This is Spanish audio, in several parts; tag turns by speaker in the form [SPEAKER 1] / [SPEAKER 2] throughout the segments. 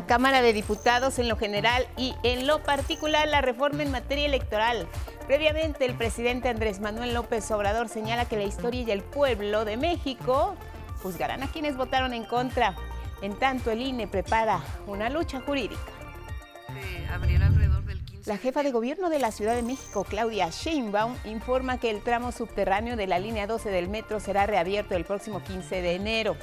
[SPEAKER 1] La Cámara de Diputados en lo general y en lo particular la reforma en materia electoral. Previamente, el presidente Andrés Manuel López Obrador señala que la historia y el pueblo de México juzgarán a quienes votaron en contra. En tanto, el INE prepara una lucha jurídica. La jefa de gobierno de la Ciudad de México, Claudia Sheinbaum, informa que el tramo subterráneo de la línea 12 del metro será reabierto el próximo 15 de enero.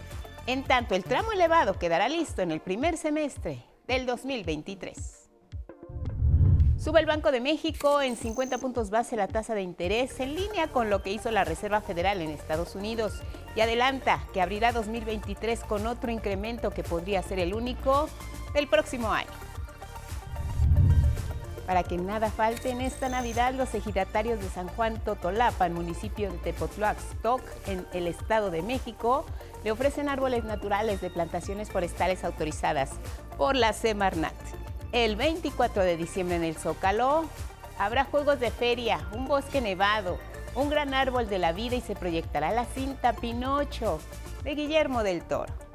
[SPEAKER 1] En tanto, el tramo elevado quedará listo en el primer semestre del 2023. Sube el Banco de México en 50 puntos base la tasa de interés en línea con lo que hizo la Reserva Federal en Estados Unidos y adelanta que abrirá 2023 con otro incremento que podría ser el único del próximo año. Para que nada falte en esta Navidad, los ejidatarios de San Juan Totolapan, municipio de Tepotlaxtoc, en el Estado de México, le ofrecen árboles naturales de plantaciones forestales autorizadas por la Semarnat. El 24 de diciembre en el Zócalo habrá juegos de feria, un bosque nevado, un gran árbol de la vida y se proyectará la cinta Pinocho de Guillermo del Toro.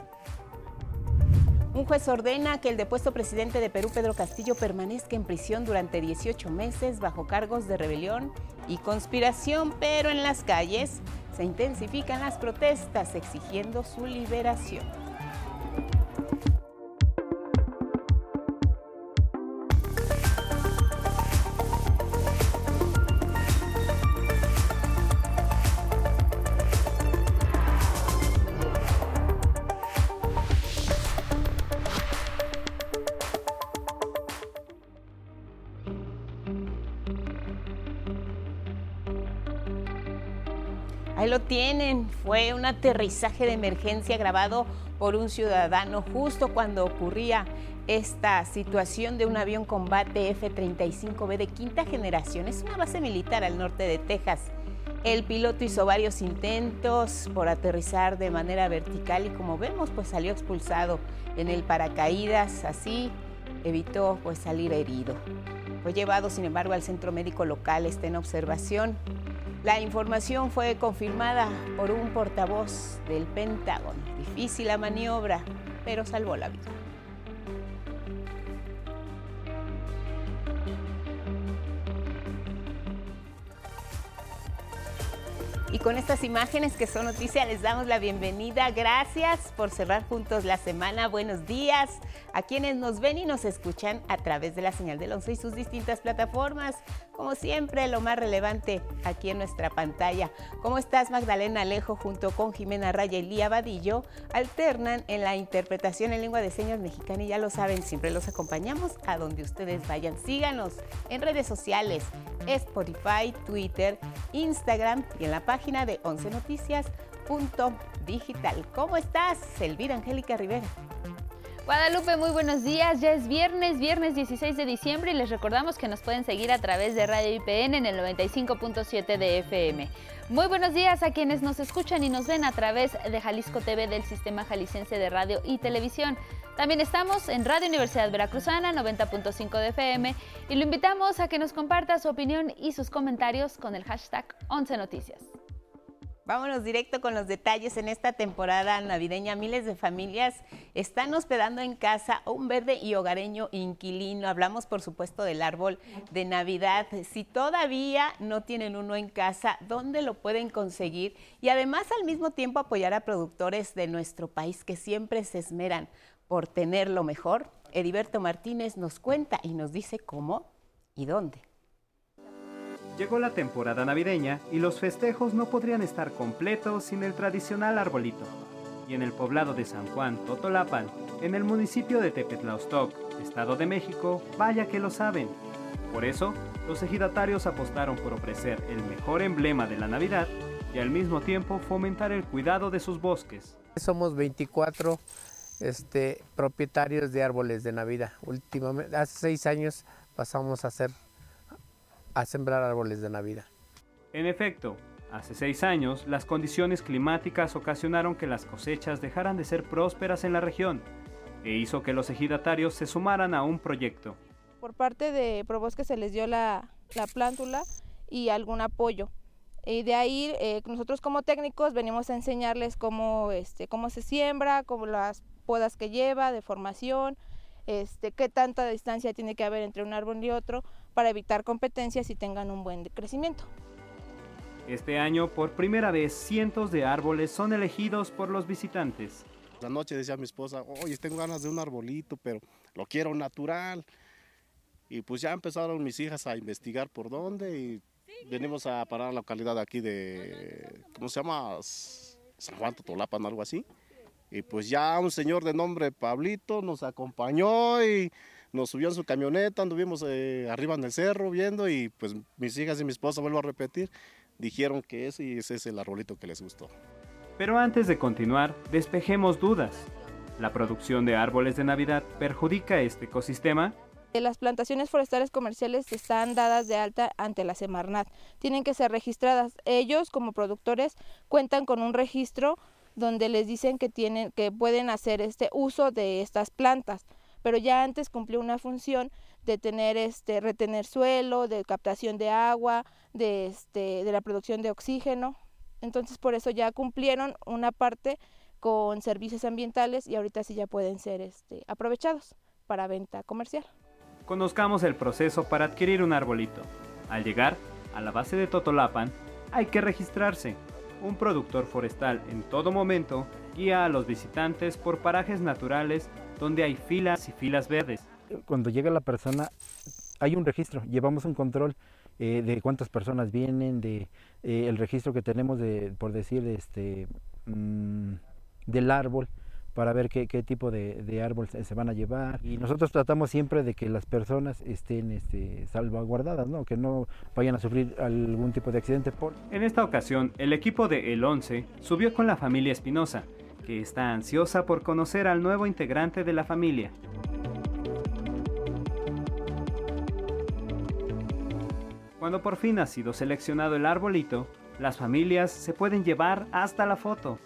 [SPEAKER 1] Un juez ordena que el depuesto presidente de Perú, Pedro Castillo, permanezca en prisión durante 18 meses bajo cargos de rebelión y conspiración, pero en las calles se intensifican las protestas exigiendo su liberación. Ahí lo tienen, fue un aterrizaje de emergencia grabado por un ciudadano justo cuando ocurría esta situación de un avión combate F-35B de quinta generación. Es una base militar al norte de Texas. El piloto hizo varios intentos por aterrizar de manera vertical y como vemos pues salió expulsado en el paracaídas, así evitó pues salir herido. Fue llevado sin embargo al centro médico local, está en observación. La información fue confirmada por un portavoz del Pentágono. Difícil la maniobra, pero salvó la vida. Y con estas imágenes que son noticias les damos la bienvenida. Gracias por cerrar juntos la semana. Buenos días a quienes nos ven y nos escuchan a través de la señal del 11 y sus distintas plataformas. Como siempre, lo más relevante aquí en nuestra pantalla. ¿Cómo estás, Magdalena Alejo, junto con Jimena Raya y Lía Vadillo? Alternan en la interpretación en lengua de señas mexicana y ya lo saben, siempre los acompañamos a donde ustedes vayan. Síganos en redes sociales, Spotify, Twitter, Instagram y en la página de 11 noticias.digital. ¿Cómo estás, Elvira Angélica Rivera?
[SPEAKER 2] Guadalupe, muy buenos días. Ya es viernes, viernes 16 de diciembre y les recordamos que nos pueden seguir a través de Radio IPN en el 95.7 de FM. Muy buenos días a quienes nos escuchan y nos ven a través de Jalisco TV del Sistema Jalisciense de Radio y Televisión. También estamos en Radio Universidad Veracruzana 90.5 de FM y lo invitamos a que nos comparta su opinión y sus comentarios con el hashtag 11 Noticias.
[SPEAKER 1] Vámonos directo con los detalles. En esta temporada navideña, miles de familias están hospedando en casa un verde y hogareño inquilino. Hablamos, por supuesto, del árbol de Navidad. Si todavía no tienen uno en casa, ¿dónde lo pueden conseguir? Y además, al mismo tiempo, apoyar a productores de nuestro país que siempre se esmeran por tener lo mejor. Heriberto Martínez nos cuenta y nos dice cómo y dónde.
[SPEAKER 3] Llegó la temporada navideña y los festejos no podrían estar completos sin el tradicional arbolito. Y en el poblado de San Juan, Totolapan, en el municipio de Tepetlaostoc, Estado de México, vaya que lo saben. Por eso, los ejidatarios apostaron por ofrecer el mejor emblema de la Navidad y al mismo tiempo fomentar el cuidado de sus bosques.
[SPEAKER 4] Somos 24 este, propietarios de árboles de Navidad. Últimamente, hace seis años pasamos a hacer a sembrar árboles de Navidad.
[SPEAKER 3] En efecto, hace seis años las condiciones climáticas ocasionaron que las cosechas dejaran de ser prósperas en la región e hizo que los ejidatarios se sumaran a un proyecto.
[SPEAKER 5] Por parte de Probosque se les dio la, la plántula y algún apoyo. Y de ahí eh, nosotros como técnicos venimos a enseñarles cómo, este, cómo se siembra, cómo las podas que lleva, de formación, este, qué tanta distancia tiene que haber entre un árbol y otro para evitar competencias y tengan un buen crecimiento.
[SPEAKER 6] Este año, por primera vez, cientos de árboles son elegidos por los visitantes.
[SPEAKER 7] La noche decía mi esposa, oye, tengo ganas de un arbolito, pero lo quiero natural. Y pues ya empezaron mis hijas a investigar por dónde y venimos a parar a la localidad aquí de, ¿cómo se llama? San Juan Totolapan, algo así. Y pues ya un señor de nombre Pablito nos acompañó y nos subió en su camioneta, anduvimos eh, arriba en el cerro viendo y pues mis hijas y mi esposa, vuelvo a repetir, dijeron que ese, ese es el arbolito que les gustó.
[SPEAKER 6] Pero antes de continuar, despejemos dudas. ¿La producción de árboles de Navidad perjudica este ecosistema?
[SPEAKER 5] Las plantaciones forestales comerciales están dadas de alta ante la Semarnat. Tienen que ser registradas. Ellos, como productores, cuentan con un registro donde les dicen que tienen que pueden hacer este uso de estas plantas, pero ya antes cumplió una función de tener este retener suelo, de captación de agua, de este de la producción de oxígeno. Entonces, por eso ya cumplieron una parte con servicios ambientales y ahorita sí ya pueden ser este aprovechados para venta comercial.
[SPEAKER 6] Conozcamos el proceso para adquirir un arbolito. Al llegar a la base de Totolapan, hay que registrarse. Un productor forestal en todo momento guía a los visitantes por parajes naturales donde hay filas y filas verdes.
[SPEAKER 8] Cuando llega la persona, hay un registro, llevamos un control eh, de cuántas personas vienen, de eh, el registro que tenemos de, por decir, este, mm, del árbol, para ver qué, tipo de, árbol se, van a llevar. Y nosotros tratamos siempre de que las personas estén este, salvaguardadas, ¿no? que no vayan a sufrir algún tipo de accidente. Por...
[SPEAKER 6] En esta ocasión, el equipo de El 11 subió con la familia Espinosa, que está ansiosa por conocer al nuevo integrante de la familia. Cuando por fin ha sido seleccionado el arbolito, las familias se pueden llevar hasta la foto.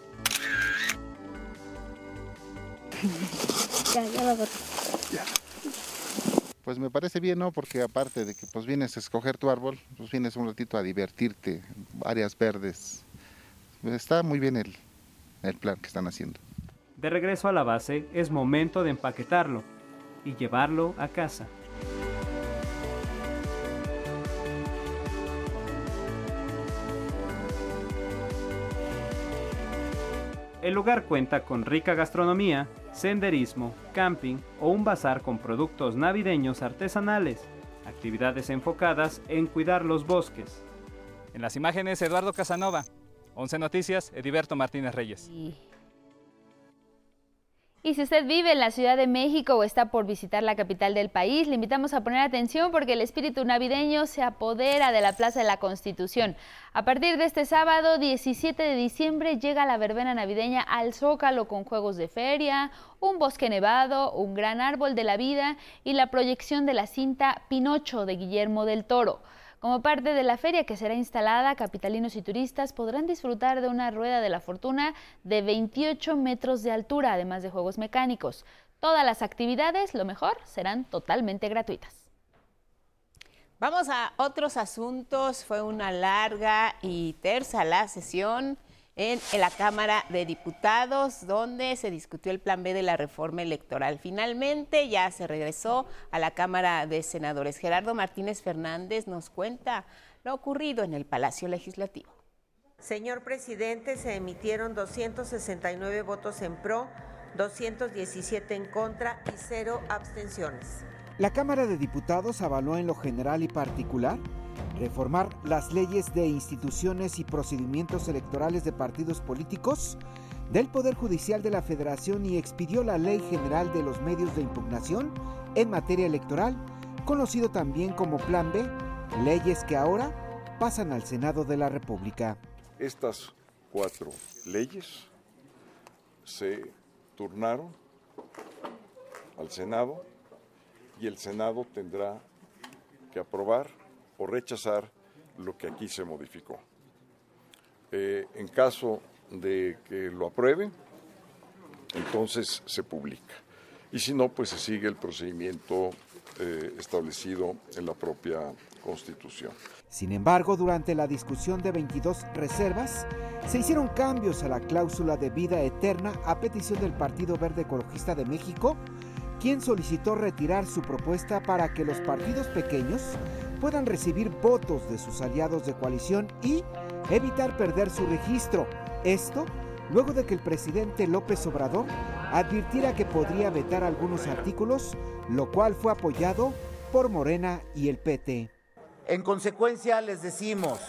[SPEAKER 9] Ya, ya Ya. Pues me parece bien, ¿no? Porque aparte de que pues vienes a escoger tu árbol, pues vienes un ratito a divertirte, áreas verdes. Está muy bien el, el plan que están haciendo.
[SPEAKER 6] De regreso a la base, es momento de empaquetarlo y llevarlo a casa. El lugar cuenta con rica gastronomía, senderismo, camping o un bazar con productos navideños artesanales, actividades enfocadas en cuidar los bosques.
[SPEAKER 10] En las imágenes, Eduardo Casanova. 11 Noticias, Ediberto Martínez Reyes.
[SPEAKER 2] Y si usted vive en la Ciudad de México o está por visitar la capital del país, le invitamos a poner atención porque el espíritu navideño se apodera de la Plaza de la Constitución. A partir de este sábado 17 de diciembre llega la verbena navideña al Zócalo con juegos de feria, un bosque nevado, un gran árbol de la vida y la proyección de la cinta Pinocho de Guillermo del Toro. Como parte de la feria que será instalada, capitalinos y turistas podrán disfrutar de una rueda de la fortuna de 28 metros de altura, además de juegos mecánicos. Todas las actividades, lo mejor, serán totalmente gratuitas.
[SPEAKER 1] Vamos a otros asuntos. Fue una larga y tersa la sesión en, la Cámara de Diputados, donde se discutió el plan B de la reforma electoral. Finalmente ya se regresó a la Cámara de Senadores. Gerardo Martínez Fernández nos cuenta lo ocurrido en el Palacio Legislativo.
[SPEAKER 11] Señor presidente, se emitieron 269 votos en pro, 217 en contra y cero abstenciones.
[SPEAKER 12] La Cámara de Diputados avaló en lo general y particular reformar las leyes de instituciones y procedimientos electorales de partidos políticos del Poder Judicial de la Federación y expidió la Ley General de los Medios de Impugnación en materia electoral, conocido también como Plan B, leyes que ahora pasan al Senado de la República.
[SPEAKER 13] Estas cuatro leyes se turnaron al Senado y el Senado tendrá que aprobar o rechazar lo que aquí se modificó. Eh, en caso de que lo aprueben, entonces se publica. Y si no, pues se sigue el procedimiento eh, establecido en la propia Constitución.
[SPEAKER 12] Sin embargo, durante la discusión de 22 reservas, se hicieron cambios a la cláusula de vida eterna a petición del Partido Verde Ecologista de México, quien solicitó retirar su propuesta para que los partidos pequeños puedan recibir votos de sus aliados de coalición y evitar perder su registro. Esto luego de que el presidente López Obrador advirtiera que podría vetar algunos artículos, lo cual fue apoyado por Morena y el PT.
[SPEAKER 14] En consecuencia, les decimos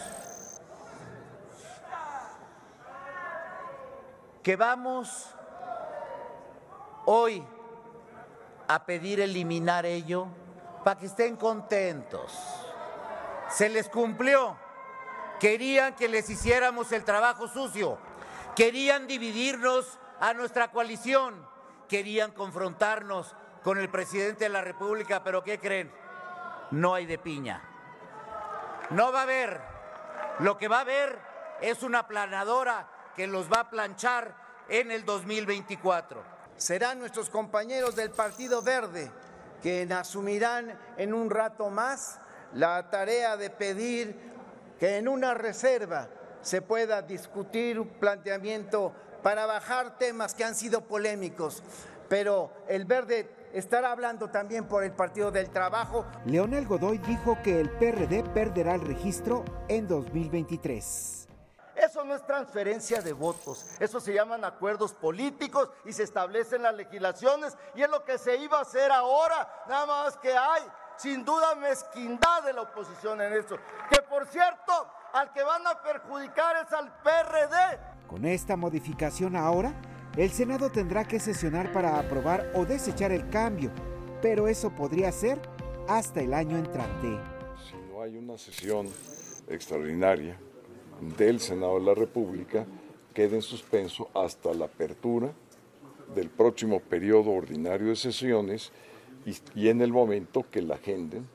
[SPEAKER 14] que vamos hoy a pedir eliminar ello para que estén contentos. Se les cumplió. Querían que les hiciéramos el trabajo sucio. Querían dividirnos a nuestra coalición. Querían confrontarnos con el presidente de la República, pero ¿qué creen? No hay de piña. No va a haber. Lo que va a haber es una planadora que los va a planchar en el 2024.
[SPEAKER 15] Serán nuestros compañeros del Partido Verde quienes asumirán en un rato más la tarea de pedir que en una reserva se pueda discutir un planteamiento para bajar temas que han sido polémicos. Pero el verde estará hablando también por el Partido del Trabajo.
[SPEAKER 12] Leonel Godoy dijo que el PRD perderá el registro en 2023.
[SPEAKER 16] Eso no es transferencia de votos, eso se llaman acuerdos políticos y se establecen las legislaciones y es lo que se iba a hacer ahora, nada más que hay sin duda mezquindad de la oposición en eso, que por cierto, al que van a perjudicar es al PRD.
[SPEAKER 12] Con esta modificación ahora, el Senado tendrá que sesionar para aprobar o desechar el cambio, pero eso podría ser hasta el año entrante.
[SPEAKER 13] Si no hay una sesión extraordinaria del Senado de la República, queda en suspenso hasta la apertura del próximo periodo ordinario de sesiones y, y en el momento que la agenden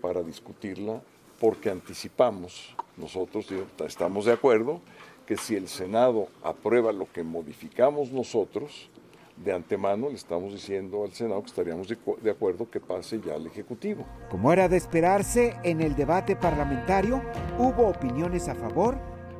[SPEAKER 13] para discutirla, porque anticipamos, nosotros estamos de acuerdo, que si el Senado aprueba lo que modificamos nosotros, de antemano le estamos diciendo al Senado que estaríamos de, de, acuerdo que pase ya al Ejecutivo.
[SPEAKER 12] Como era de esperarse, en el debate parlamentario hubo opiniones a favor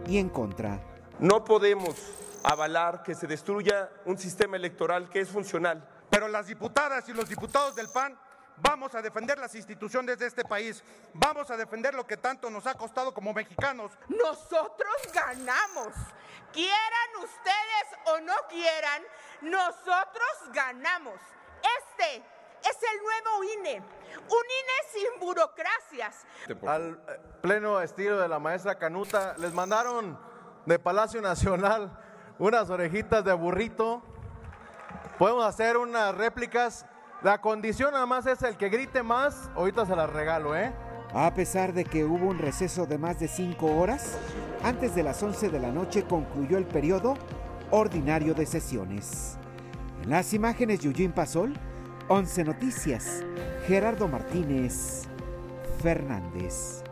[SPEAKER 12] y en contra.
[SPEAKER 17] No podemos avalar que se destruya un sistema electoral que es funcional.
[SPEAKER 18] Pero las diputadas y los diputados del PAN Vamos a defender las instituciones de este país. Vamos a defender lo que tanto nos ha costado como mexicanos.
[SPEAKER 19] Nosotros ganamos. Quieran ustedes o no quieran, nosotros ganamos. Este es el nuevo INE. Un INE sin burocracias.
[SPEAKER 20] Al pleno estilo de la maestra Canuta, les mandaron de Palacio Nacional unas orejitas de burrito. Podemos hacer unas réplicas la condición nada más es el que grite más, ahorita se la regalo, ¿eh?
[SPEAKER 12] A pesar de que hubo un receso de más de cinco horas, antes de las 11 de la noche concluyó el periodo ordinario de sesiones. En las imágenes Yujin Pasol, 11 Noticias, Gerardo Martínez Fernández.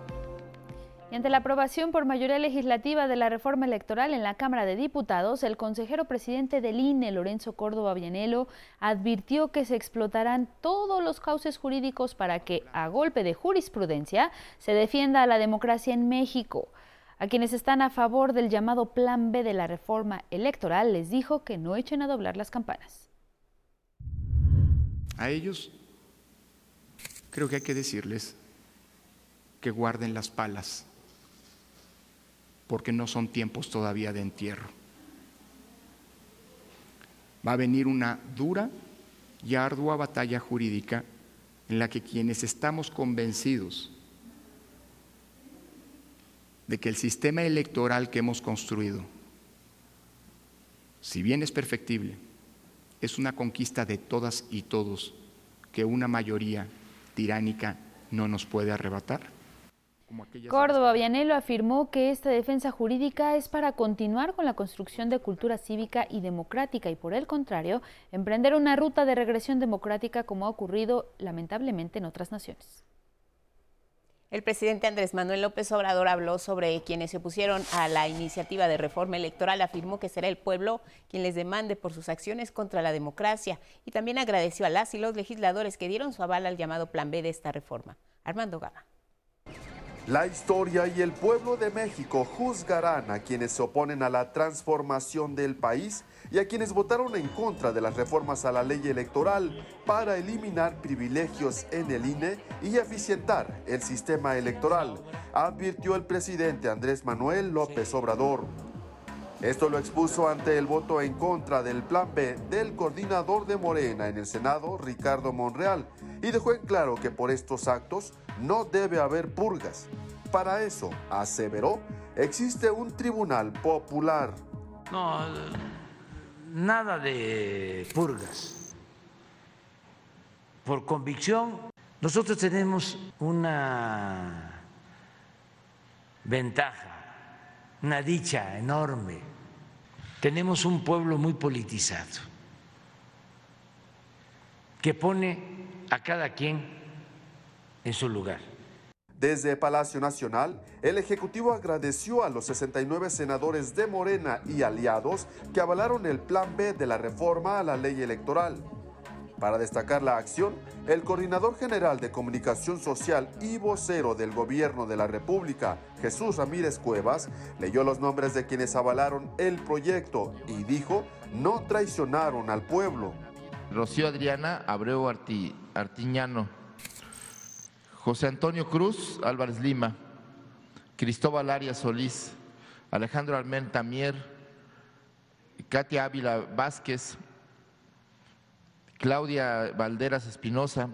[SPEAKER 2] Ante la aprobación por mayoría legislativa de la reforma electoral en la Cámara de Diputados, el consejero presidente del INE, Lorenzo Córdoba Vianelo, advirtió que se explotarán todos los cauces jurídicos para que, a golpe de jurisprudencia, se defienda a la democracia en México. A quienes están a favor del llamado Plan B de la reforma electoral, les dijo que no echen a doblar las campanas.
[SPEAKER 21] A ellos creo que hay que decirles que guarden las palas porque no son tiempos todavía de entierro. Va a venir una dura y ardua batalla jurídica en la que quienes estamos convencidos de que el sistema electoral que hemos construido, si bien es perfectible, es una conquista de todas y todos que una mayoría tiránica no nos puede arrebatar.
[SPEAKER 2] Córdoba Vianelo afirmó que esta defensa jurídica es para continuar con la construcción de cultura cívica y democrática y por el contrario, emprender una ruta de regresión democrática como ha ocurrido lamentablemente en otras naciones.
[SPEAKER 1] El presidente Andrés Manuel López Obrador habló sobre quienes se opusieron a la iniciativa de reforma electoral. Afirmó que será el pueblo quien les demande por sus acciones contra la democracia y también agradeció a las y los legisladores que dieron su aval al llamado Plan B de esta reforma. Armando Gama.
[SPEAKER 22] La historia y el pueblo de México juzgarán a quienes se oponen a la transformación del país y a quienes votaron en contra de las reformas a la ley electoral para eliminar privilegios en el INE y eficientar el sistema electoral, advirtió el presidente Andrés Manuel López Obrador. Esto lo expuso ante el voto en contra del Plan B del coordinador de Morena en el Senado, Ricardo Monreal, y dejó en claro que por estos actos no debe haber purgas. Para eso, aseveró, existe un tribunal popular.
[SPEAKER 23] No, nada de purgas. Por convicción, nosotros tenemos una ventaja, una dicha enorme. Tenemos un pueblo muy politizado, que pone a cada quien en su lugar.
[SPEAKER 22] Desde Palacio Nacional, el Ejecutivo agradeció a los 69 senadores de Morena y aliados que avalaron el Plan B de la reforma a la ley electoral. Para destacar la acción, el coordinador general de comunicación social y vocero del gobierno de la República, Jesús Ramírez Cuevas, leyó los nombres de quienes avalaron el proyecto y dijo no traicionaron al pueblo.
[SPEAKER 11] Rocío Adriana Abreu Artiñano, José Antonio Cruz Álvarez Lima, Cristóbal Arias Solís, Alejandro Almen Tamier, Katia Ávila Vázquez, Claudia Valderas Espinosa,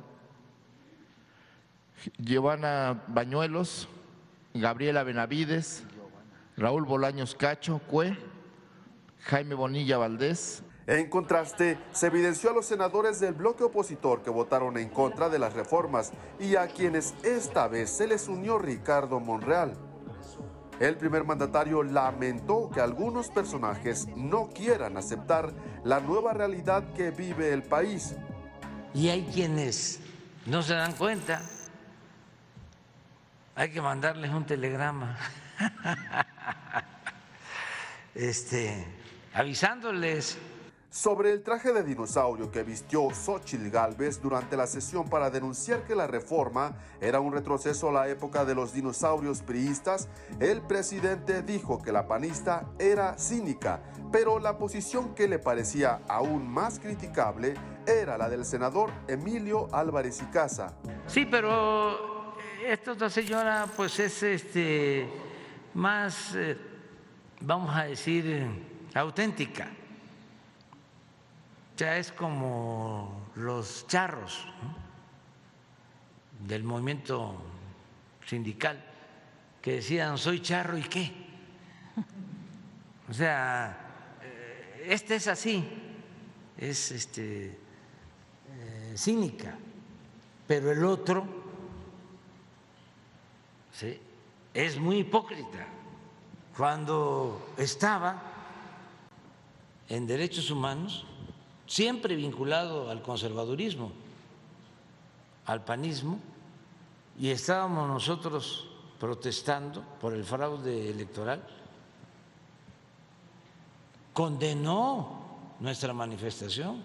[SPEAKER 11] Giovanna Bañuelos, Gabriela Benavides, Raúl Bolaños Cacho, Cue, Jaime Bonilla Valdés,
[SPEAKER 22] en contraste, se evidenció a los senadores del bloque opositor que votaron en contra de las reformas y a quienes esta vez se les unió Ricardo Monreal. El primer mandatario lamentó que algunos personajes no quieran aceptar la nueva realidad que vive el país.
[SPEAKER 23] Y hay quienes no se dan cuenta. Hay que mandarles un telegrama. este, avisándoles
[SPEAKER 22] sobre el traje de dinosaurio que vistió Xochitl Galvez durante la sesión para denunciar que la reforma era un retroceso a la época de los dinosaurios priistas, el presidente dijo que la panista era cínica, pero la posición que le parecía aún más criticable era la del senador Emilio Álvarez y Casa.
[SPEAKER 23] Sí, pero esta otra señora pues es este más, eh, vamos a decir, auténtica ya es como los charros del movimiento sindical que decían soy charro y qué. O sea, eh, este es así, es este eh, cínica, pero el otro ¿sí? es muy hipócrita. Cuando estaba en derechos humanos, siempre vinculado al conservadurismo, al panismo, y estábamos nosotros protestando por el fraude electoral, condenó nuestra manifestación.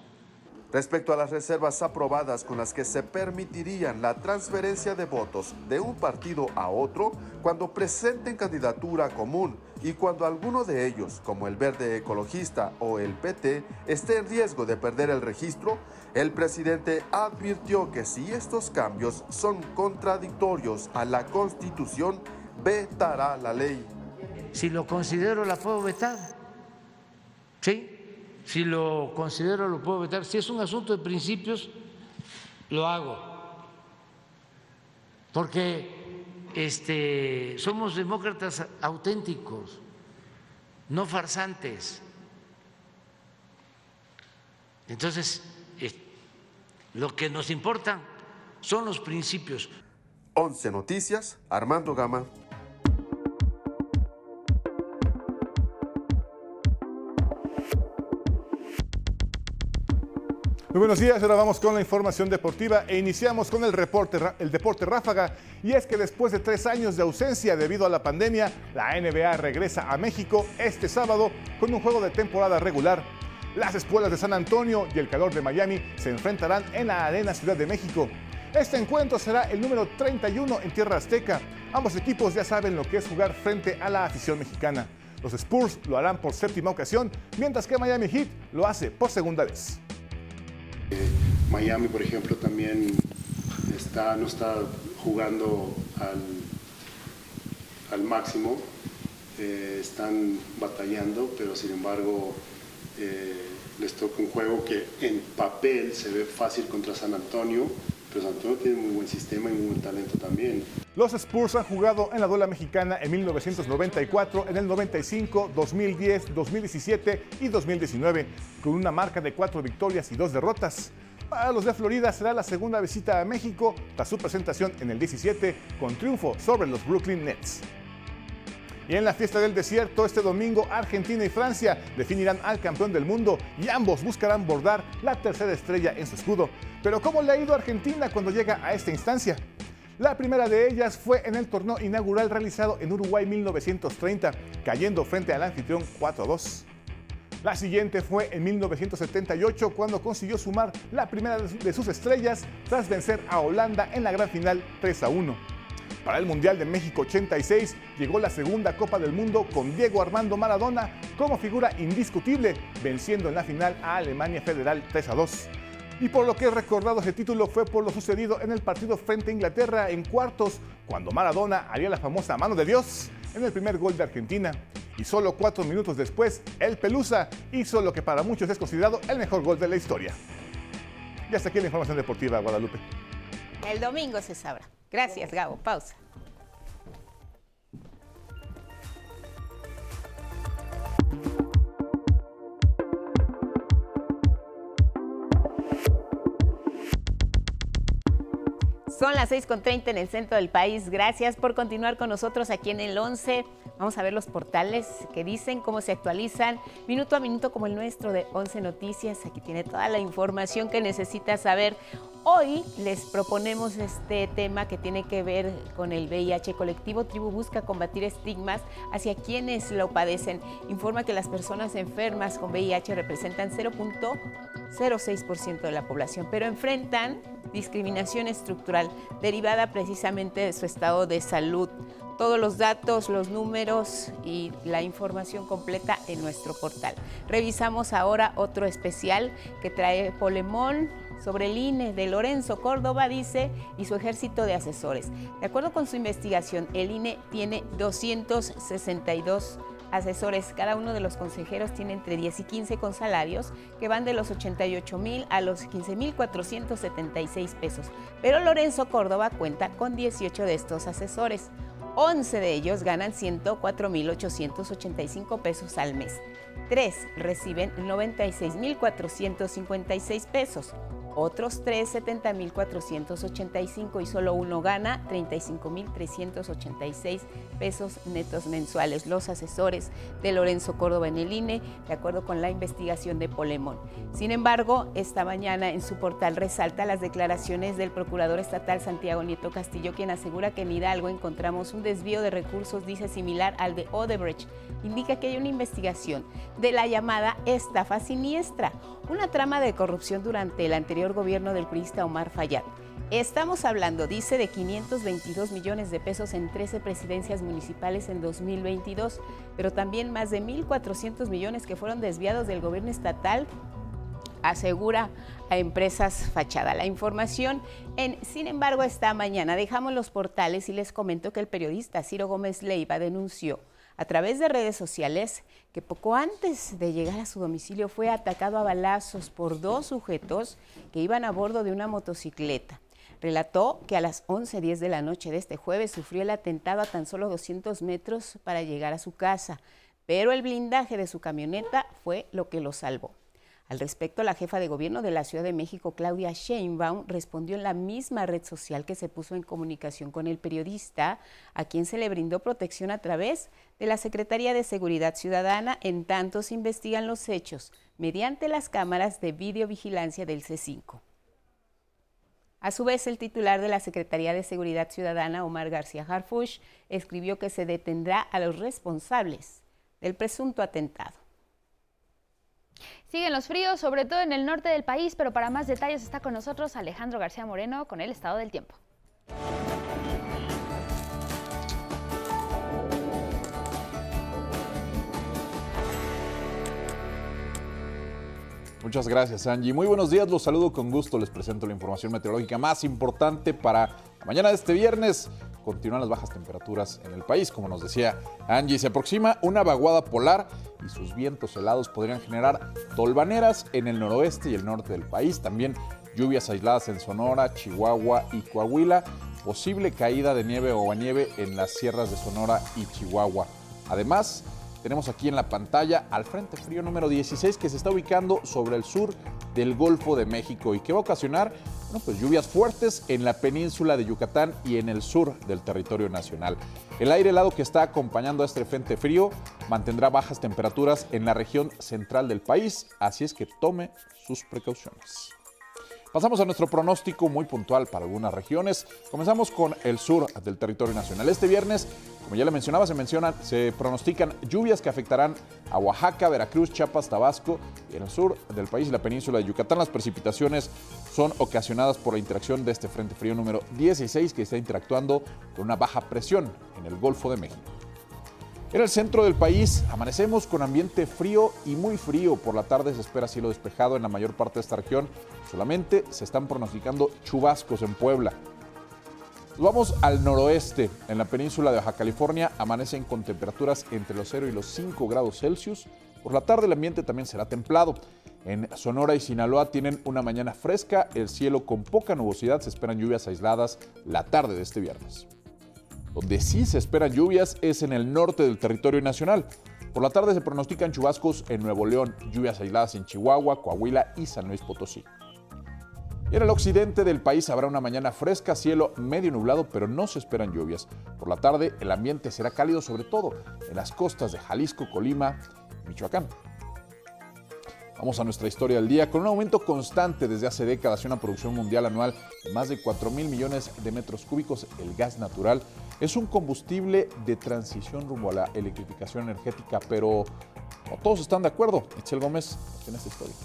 [SPEAKER 22] Respecto a las reservas aprobadas con las que se permitirían la transferencia de votos de un partido a otro cuando presenten candidatura común y cuando alguno de ellos, como el Verde Ecologista o el PT, esté en riesgo de perder el registro, el presidente advirtió que si estos cambios son contradictorios a la Constitución, vetará la ley.
[SPEAKER 23] Si lo considero, la puedo vetar. ¿Sí? Si lo considero, lo puedo vetar. Si es un asunto de principios, lo hago. Porque este, somos demócratas auténticos, no farsantes. Entonces, lo que nos importa son los principios.
[SPEAKER 22] 11 Noticias, Armando Gama.
[SPEAKER 24] Muy buenos días, ahora vamos con la información deportiva e iniciamos con el, reporte, el deporte ráfaga. Y es que después de tres años de ausencia debido a la pandemia, la NBA regresa a México este sábado con un juego de temporada regular. Las escuelas de San Antonio y el calor de Miami se enfrentarán en la Arena Ciudad de México. Este encuentro será el número 31 en Tierra Azteca. Ambos equipos ya saben lo que es jugar frente a la afición mexicana. Los Spurs lo harán por séptima ocasión, mientras que Miami Heat lo hace por segunda vez.
[SPEAKER 25] Miami, por ejemplo, también está, no está jugando al, máximo, eh, están batallando, pero sin embargo eh, les toca un juego que en papel se ve fácil contra San Antonio, pero San Antonio tiene muy buen sistema y muy buen talento también.
[SPEAKER 24] Los Spurs han jugado en la duela mexicana en 1994, en el 95, 2010, 2017 y 2019, con una marca de cuatro victorias y dos derrotas. Para los de Florida será la segunda visita a México tras su presentación en el 17 con triunfo sobre los Brooklyn Nets. Y en la fiesta del desierto, este domingo, Argentina y Francia definirán al campeón del mundo y ambos buscarán bordar la tercera estrella en su escudo. Pero ¿cómo le ha ido a Argentina cuando llega a esta instancia? La primera de ellas fue en el torneo inaugural realizado en Uruguay 1930, cayendo frente al anfitrión 4-2. La siguiente fue en 1978 cuando consiguió sumar la primera de sus estrellas tras vencer a Holanda en la gran final 3 a 1. Para el Mundial de México 86 llegó la segunda Copa del Mundo con Diego Armando Maradona como figura indiscutible, venciendo en la final a Alemania Federal 3 a 2. Y por lo que he recordado ese título fue por lo sucedido en el partido frente a Inglaterra en cuartos, cuando Maradona haría la famosa mano de Dios en el primer gol de Argentina. Y solo cuatro minutos después, el Pelusa hizo lo que para muchos es considerado el mejor gol de la historia. Y hasta aquí la información deportiva, Guadalupe.
[SPEAKER 1] El domingo se sabrá. Gracias, Gabo. Pausa. Son las 6.30 en el centro del país. Gracias por continuar con nosotros aquí en el 11. Vamos a ver los portales que dicen, cómo se actualizan, minuto a minuto como el nuestro de 11 Noticias. Aquí tiene toda la información que necesita saber. Hoy les proponemos este tema que tiene que ver con el VIH colectivo. Tribu busca combatir estigmas hacia quienes lo padecen. Informa que las personas enfermas con VIH representan 0.06% de la población, pero enfrentan discriminación estructural derivada precisamente de su estado de salud. Todos los datos, los números y la información completa en nuestro portal. Revisamos ahora otro especial que trae Polemón sobre el INE de Lorenzo Córdoba, dice, y su ejército de asesores. De acuerdo con su investigación, el INE tiene 262 asesores. Cada uno de los consejeros tiene entre 10 y 15 con salarios que van de los 88 mil a los 15 mil 476 pesos. Pero Lorenzo Córdoba cuenta con 18 de estos asesores. 11 de ellos ganan 104 mil 885 pesos al mes. Tres reciben 96 mil 456 pesos otros 3, 70.485 y solo uno gana 35.386 pesos netos mensuales. Los asesores de Lorenzo Córdoba en el INE, de acuerdo con la investigación de Polemón. Sin embargo, esta mañana en su portal resalta las declaraciones del procurador estatal Santiago Nieto Castillo, quien asegura que en Hidalgo encontramos un desvío de recursos, dice similar al de Odebrecht. Indica que hay una investigación de la llamada estafa siniestra, una trama de corrupción durante el anterior gobierno del priista Omar Fayad. Estamos hablando, dice, de 522 millones de pesos en 13 presidencias municipales en 2022, pero también más de 1.400 millones que fueron desviados del gobierno estatal, asegura a empresas fachada. La información en, sin embargo, esta mañana dejamos los portales y les comento que el periodista Ciro Gómez Leiva denunció a través de redes sociales que poco antes de llegar a su domicilio fue atacado a balazos por dos sujetos que iban a bordo de una motocicleta. Relató que a las 11.10 de la noche de este jueves sufrió el atentado a tan solo 200 metros para llegar a su casa, pero el blindaje de su camioneta fue lo que lo salvó. Al respecto, la jefa de gobierno de la Ciudad de México, Claudia Sheinbaum, respondió en la misma red social que se puso en comunicación con el periodista, a quien se le brindó protección a través de la Secretaría de Seguridad Ciudadana, en tanto se investigan los hechos mediante las cámaras de videovigilancia del C5. A su vez, el titular de la Secretaría de Seguridad Ciudadana, Omar García Harfush, escribió que se detendrá a los responsables del presunto atentado.
[SPEAKER 2] Siguen los fríos, sobre todo en el norte del país, pero para más detalles está con nosotros Alejandro García Moreno con el estado del tiempo.
[SPEAKER 26] Muchas gracias, Angie. Muy buenos días, los saludo con gusto. Les presento la información meteorológica más importante para la mañana de este viernes. Continúan las bajas temperaturas en el país, como nos decía Angie. Se aproxima una vaguada polar y sus vientos helados podrían generar tolvaneras en el noroeste y el norte del país. También lluvias aisladas en Sonora, Chihuahua y Coahuila. Posible caída de nieve o nieve en las sierras de Sonora y Chihuahua. Además, tenemos aquí en la pantalla al Frente Frío número 16 que se está ubicando sobre el sur del Golfo de México y que va a ocasionar pues lluvias fuertes en la península de Yucatán y en el sur del territorio nacional. El aire helado que está acompañando a este frente frío mantendrá bajas temperaturas en la región central del país, así es que tome sus precauciones. Pasamos a nuestro pronóstico muy puntual para algunas regiones. Comenzamos con el sur del territorio nacional. Este viernes, como ya le mencionaba, se mencionan, se pronostican lluvias que afectarán a Oaxaca, Veracruz, Chiapas, Tabasco y en el sur del país y la península de Yucatán. Las precipitaciones son ocasionadas por la interacción de este frente frío número 16 que está interactuando con una baja presión en el Golfo de México. En el centro del país amanecemos con ambiente frío y muy frío. Por la tarde se espera cielo despejado en la mayor parte de esta región. Solamente se están pronosticando chubascos en Puebla. vamos al noroeste. En la península de Baja California amanecen con temperaturas entre los 0 y los 5 grados Celsius. Por la tarde el ambiente también será templado. En Sonora y Sinaloa tienen una mañana fresca, el cielo con poca nubosidad, se esperan lluvias aisladas la tarde de este viernes. Donde sí se esperan lluvias es en el norte del territorio nacional. Por la tarde se pronostican chubascos en Nuevo León, lluvias aisladas en Chihuahua, Coahuila y San Luis Potosí. Y en el occidente del país habrá una mañana fresca, cielo medio nublado, pero no se esperan lluvias. Por la tarde el ambiente será cálido sobre todo en las costas de Jalisco, Colima y Michoacán. Vamos a nuestra historia del día. Con un aumento constante desde hace décadas y una producción mundial anual de más de 4 mil millones de metros cúbicos, el gas natural es un combustible de transición rumbo a la electrificación energética, pero no todos están de acuerdo. Excel Gómez tiene esta historia.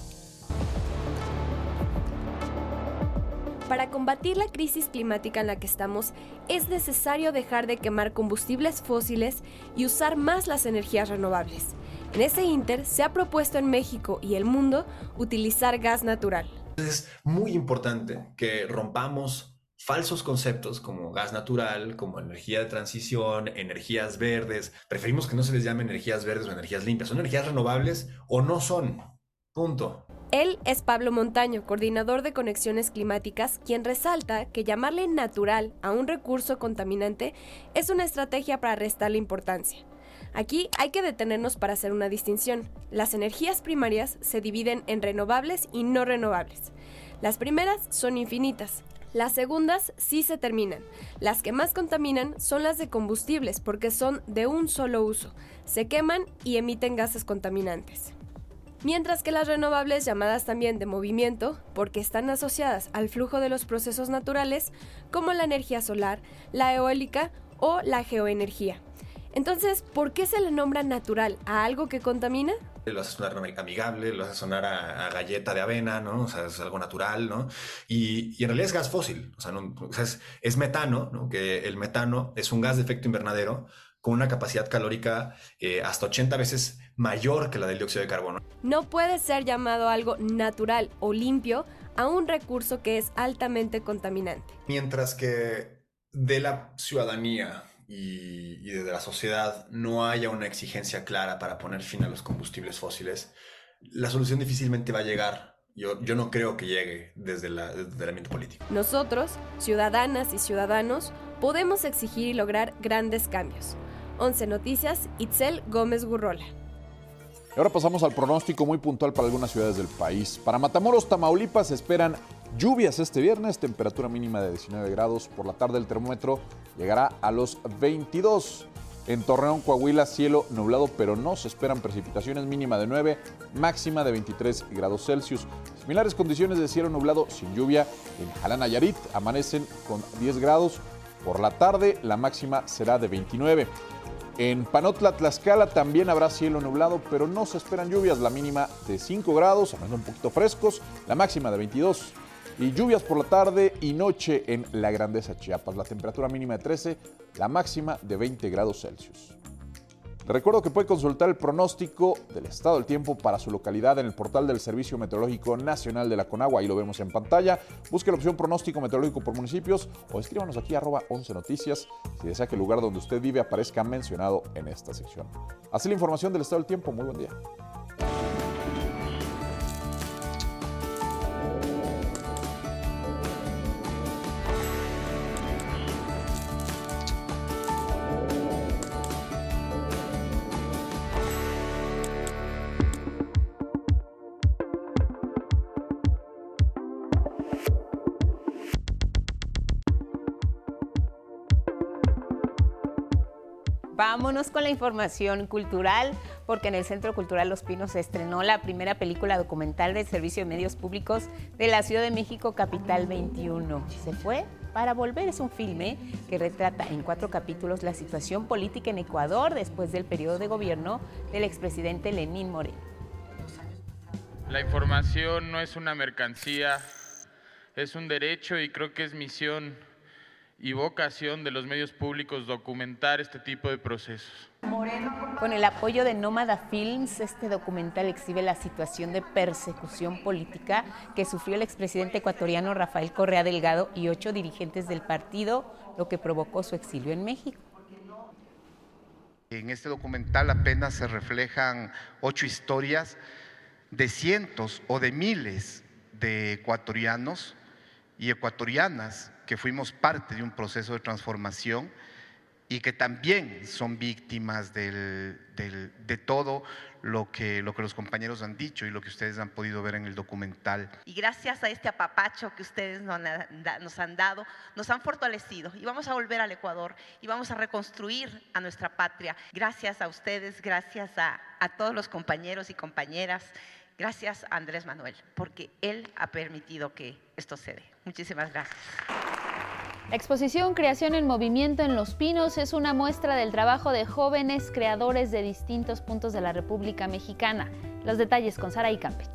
[SPEAKER 27] Para combatir la crisis climática en la que estamos, es necesario dejar de quemar combustibles fósiles y usar más las energías renovables. En ese inter se ha propuesto en México y el mundo utilizar gas natural.
[SPEAKER 28] Es muy importante que rompamos falsos conceptos como gas natural, como energía de transición, energías verdes. Preferimos que no se les llame energías verdes o energías limpias. ¿Son energías renovables o no son? Punto.
[SPEAKER 27] Él es Pablo Montaño, coordinador de conexiones climáticas, quien resalta que llamarle natural a un recurso contaminante es una estrategia para restarle importancia. Aquí hay que detenernos para hacer una distinción. Las energías primarias se dividen en renovables y no renovables. Las primeras son infinitas, las segundas sí se terminan. Las que más contaminan son las de combustibles porque son de un solo uso. Se queman y emiten gases contaminantes. Mientras que las renovables, llamadas también de movimiento, porque están asociadas al flujo de los procesos naturales, como la energía solar, la eólica o la geoenergía. Entonces, ¿por qué se le nombra natural a algo que contamina?
[SPEAKER 28] lo hace sonar amigable, lo hace sonar a, galleta de avena, ¿no? O sea, es algo natural, ¿no? Y, en realidad es gas fósil, o sea, es, metano, ¿no? Que el metano es un gas de efecto invernadero con una capacidad calórica eh, hasta 80 veces mayor que la del dióxido de carbono.
[SPEAKER 27] No puede ser llamado algo natural o limpio a un recurso que es altamente contaminante.
[SPEAKER 28] Mientras que de la ciudadanía y, desde la sociedad no haya una exigencia clara para poner fin a los combustibles fósiles, la solución difícilmente va a llegar. Yo, yo no creo que llegue desde, la, desde el ambiente político.
[SPEAKER 27] Nosotros, ciudadanas y ciudadanos, podemos exigir y lograr grandes cambios. 11 Noticias, Itzel Gómez Gurrola.
[SPEAKER 26] Y ahora pasamos al pronóstico muy puntual para algunas ciudades del país. Para Matamoros, Tamaulipas, esperan lluvias este viernes, temperatura mínima de 19 grados. Por la tarde el termómetro llegará a los 22. En Torreón, Coahuila, cielo nublado, pero no se esperan precipitaciones, mínima de 9, máxima de 23 grados Celsius. Similares condiciones de cielo nublado sin lluvia en Jalana Yarit, amanecen con 10 grados. Por la tarde, la máxima será de 29. En Panotla, Tlaxcala también habrá cielo nublado, pero no se esperan lluvias. La mínima de 5 grados, menos un poquito frescos, la máxima de 22. Y lluvias por la tarde y noche en la Grandeza Chiapas. La temperatura mínima de 13, la máxima de 20 grados Celsius. Recuerdo que puede consultar el pronóstico del estado del tiempo para su localidad en el portal del Servicio Meteorológico Nacional de la Conagua. Ahí lo vemos en pantalla. Busque la opción pronóstico meteorológico por municipios o escríbanos aquí arroba 11 noticias si desea que el lugar donde usted vive aparezca mencionado en esta sección. Así la información del estado del tiempo. Muy buen día.
[SPEAKER 1] Vámonos con la información cultural, porque en el Centro Cultural Los Pinos se estrenó la primera película documental del Servicio de Medios Públicos de la Ciudad de México, Capital 21. Se fue para volver es un filme que retrata en cuatro capítulos la situación política en Ecuador después del periodo de gobierno del expresidente Lenín Moreno.
[SPEAKER 29] La información no es una mercancía, es un derecho y creo que es misión y vocación de los medios públicos documentar este tipo de procesos.
[SPEAKER 1] Con el apoyo de Nómada Films, este documental exhibe la situación de persecución política que sufrió el expresidente ecuatoriano Rafael Correa Delgado y ocho dirigentes del partido, lo que provocó su exilio en México.
[SPEAKER 30] En este documental apenas se reflejan ocho historias de cientos o de miles de ecuatorianos y ecuatorianas que fuimos parte de un proceso de transformación y que también son víctimas del, del, de todo lo que, lo que los compañeros han dicho y lo que ustedes han podido ver en el documental.
[SPEAKER 31] Y gracias a este apapacho que ustedes nos han dado, nos han fortalecido y vamos a volver al Ecuador y vamos a reconstruir a nuestra patria. Gracias a ustedes, gracias a, a todos los compañeros y compañeras. Gracias a Andrés Manuel, porque él ha permitido que esto se dé. Muchísimas gracias.
[SPEAKER 2] Exposición Creación en Movimiento en Los Pinos es una muestra del trabajo de jóvenes creadores de distintos puntos de la República Mexicana. Los detalles con Sara y Campech.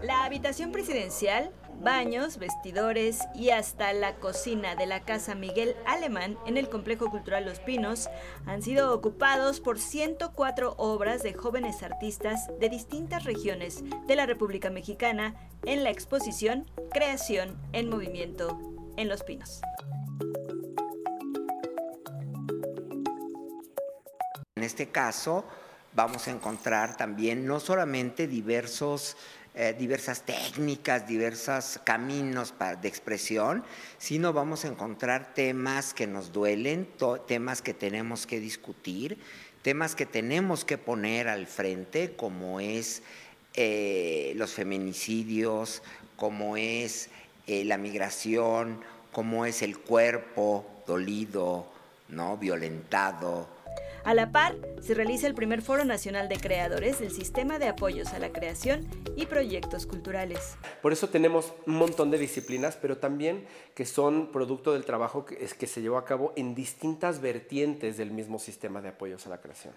[SPEAKER 32] La habitación presidencial, baños, vestidores y hasta la cocina de la Casa Miguel Alemán en el Complejo Cultural Los Pinos han sido ocupados por 104 obras de jóvenes artistas de distintas regiones de la República Mexicana en la exposición Creación en Movimiento en Los Pinos.
[SPEAKER 33] En este caso vamos a encontrar también no solamente diversos, eh, diversas técnicas, diversos caminos de expresión, sino vamos a encontrar temas que nos duelen, temas que tenemos que discutir, temas que tenemos que poner al frente, como es eh, los feminicidios, como es eh, la migración, como es el cuerpo dolido, ¿no? violentado,
[SPEAKER 32] a la par, se realiza el primer Foro Nacional de Creadores del Sistema de Apoyos a la Creación y Proyectos Culturales.
[SPEAKER 34] Por eso tenemos un montón de disciplinas, pero también que son producto del trabajo que, que se llevó a cabo en distintas vertientes del mismo sistema de apoyos a la creación.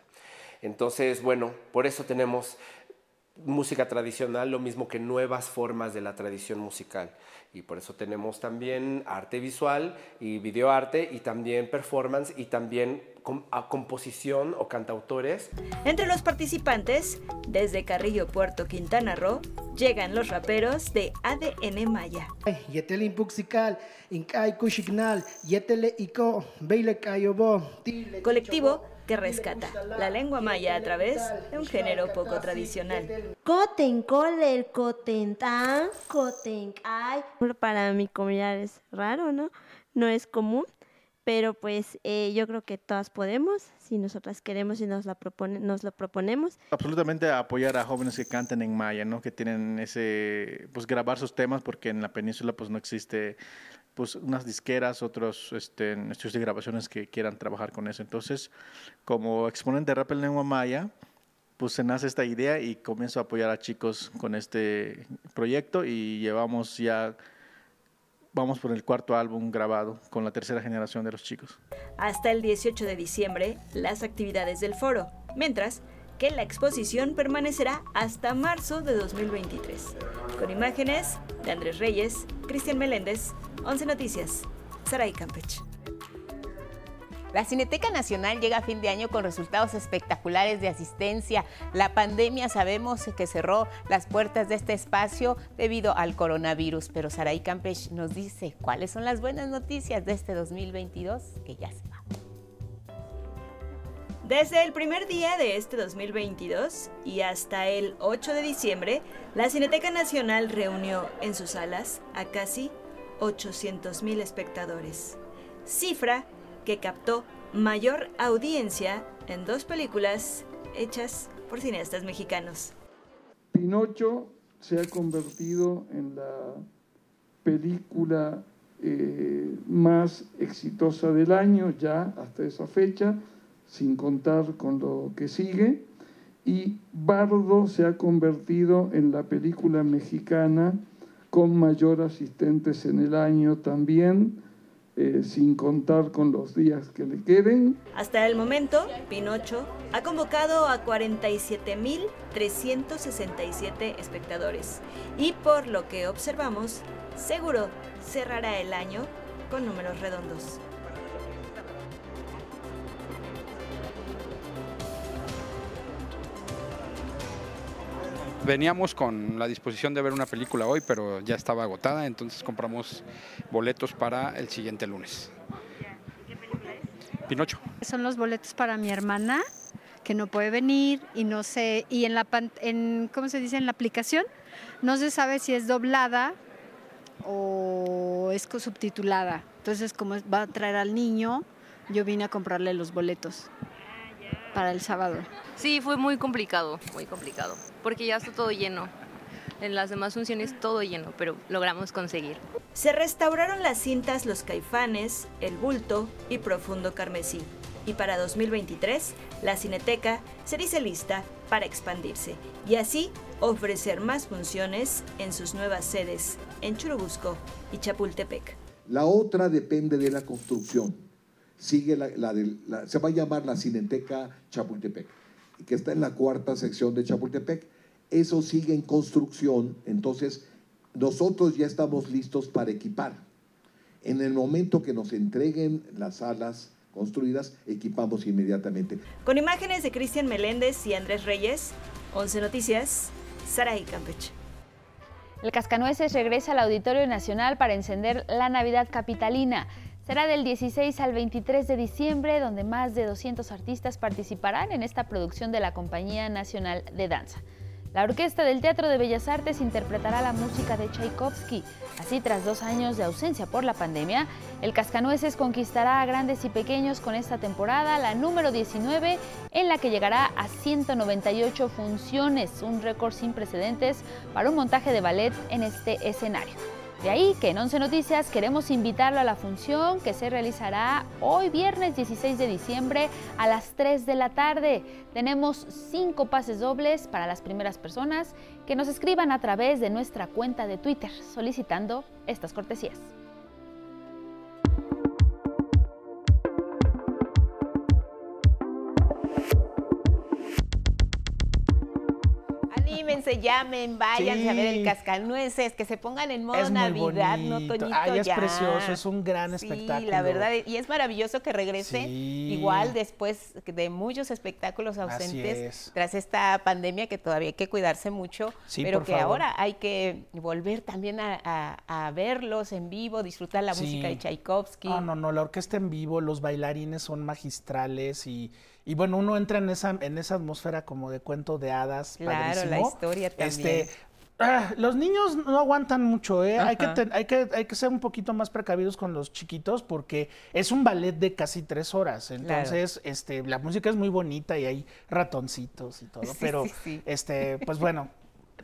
[SPEAKER 34] Entonces, bueno, por eso tenemos música tradicional, lo mismo que nuevas formas de la tradición musical. Y por eso tenemos también arte visual y videoarte y también performance y también a composición o cantautores.
[SPEAKER 32] Entre los participantes, desde Carrillo Puerto Quintana Roo, llegan los raperos de ADN Maya. Colectivo que rescata la lengua maya a través de un género poco tradicional.
[SPEAKER 35] Para mi comunidad es raro, ¿no? No es común.
[SPEAKER 36] pero pues eh, yo creo que todas podemos, si nosotras queremos y nos, la propone, nos lo proponemos.
[SPEAKER 37] Absolutamente apoyar a jóvenes que canten en maya, ¿no? que tienen ese, pues grabar sus temas, porque en la península pues no existe pues unas disqueras, otros este, estudios de grabaciones que quieran trabajar con eso. Entonces, como exponente de rap en lengua maya, pues se nace esta idea y comienzo a apoyar a chicos con este proyecto y llevamos ya vamos por el cuarto álbum grabado con la tercera generación de los chicos.
[SPEAKER 32] Hasta el 18 de diciembre, las actividades del foro, mientras la exposición permanecerá hasta marzo de 2023. Con imágenes de Andrés Reyes, Cristian Meléndez, 11 Noticias, Saray Campech.
[SPEAKER 1] La Cineteca Nacional llega a fin de año con resultados espectaculares de asistencia. La pandemia sabemos que cerró las puertas de este espacio debido al coronavirus, pero Saray Campech nos dice cuáles son las buenas noticias de este 2022 que ya se.
[SPEAKER 32] Desde el primer día de este 2022 y hasta el 8 de diciembre, la Cineteca Nacional reunió en sus salas a casi 800.000 espectadores, cifra que captó mayor audiencia en dos películas hechas por cineastas mexicanos.
[SPEAKER 38] Pinocho se ha convertido en la película eh, más exitosa del año ya hasta esa fecha, sin contar con lo que sigue. Y Bardo se ha convertido en la película mexicana con mayor asistentes en el año también, eh, sin contar con los días que le queden.
[SPEAKER 32] Hasta el momento, Pinocho ha convocado a 47.367 espectadores y por lo que observamos, seguro cerrará el año con números redondos.
[SPEAKER 39] Veníamos con la disposición de ver una película hoy, pero ya estaba agotada, entonces compramos boletos para el siguiente lunes. Pinocho.
[SPEAKER 40] Son los boletos para mi hermana que no puede venir y no sé y en la en cómo se dice en la aplicación no se sabe si es doblada o es subtitulada. Entonces como va a traer al niño, yo vine a comprarle los boletos para el sábado.
[SPEAKER 41] Sí, fue muy complicado, muy complicado, porque ya está todo lleno. En las demás funciones todo lleno, pero logramos conseguir.
[SPEAKER 32] Se restauraron las cintas Los Caifanes, El Bulto y Profundo Carmesí. Y para 2023, la Cineteca se dice lista para expandirse y así ofrecer más funciones en sus nuevas sedes en Churubusco y Chapultepec.
[SPEAKER 35] La otra depende de la construcción. Sigue la, se va a llamar la Cineteca Chapultepec que está en la cuarta sección de Chapultepec. Eso sigue en construcción, entonces nosotros ya estamos listos para equipar. En el momento que nos entreguen las salas construidas, equipamos inmediatamente.
[SPEAKER 32] Con imágenes de Cristian Meléndez y Andrés Reyes, 11 Noticias, Saraí Campech.
[SPEAKER 2] El Cascanueces regresa al Auditorio Nacional para encender la Navidad Capitalina. Será del 16 al 23 de diciembre, donde más de 200 artistas participarán en esta producción de la Compañía Nacional de Danza. La Orquesta del Teatro de Bellas Artes interpretará la música de Tchaikovsky. Así, tras dos años de ausencia por la pandemia, el Cascanueces conquistará a grandes y pequeños con esta temporada, la número 19, en la que llegará a 198 funciones, un récord sin precedentes para un montaje de ballet en este escenario. De ahí que en 11 Noticias queremos invitarlo a la función que se realizará hoy viernes 16 de diciembre a las 3 de la tarde. Tenemos cinco pases dobles para las primeras personas que nos escriban a través de nuestra cuenta de Twitter solicitando estas cortesías.
[SPEAKER 1] Anímense, llamen, váyanse a ver el cascanueces, que se pongan en modo Navidad, no Toñito
[SPEAKER 42] Ay, es
[SPEAKER 1] ya.
[SPEAKER 42] precioso, es un gran
[SPEAKER 1] Sí,
[SPEAKER 42] espectáculo.
[SPEAKER 1] la verdad, y es maravilloso que regrese
[SPEAKER 42] Sí.
[SPEAKER 1] igual después de muchos espectáculos ausentes
[SPEAKER 42] es.
[SPEAKER 1] tras esta pandemia que todavía hay que cuidarse mucho,
[SPEAKER 42] Sí,
[SPEAKER 1] pero que
[SPEAKER 42] favor.
[SPEAKER 1] ahora hay que volver también a, a- a verlos en vivo, disfrutar la
[SPEAKER 42] Sí.
[SPEAKER 1] música de Tchaikovsky.
[SPEAKER 42] No, no, no, la orquesta en vivo, los bailarines son magistrales y, y bueno, uno entra en esa, en esa atmósfera como de cuento de hadas.
[SPEAKER 1] Claro, la
[SPEAKER 42] padrísimo.
[SPEAKER 1] historia también.
[SPEAKER 42] Este, Ah, los niños no aguantan mucho, ¿eh? Hay que, hay, que, hay que ser un poquito más precavidos con los chiquitos porque es un ballet de casi tres horas. Entonces, este, la música es muy bonita y hay ratoncitos y todo. pero, este, pues bueno,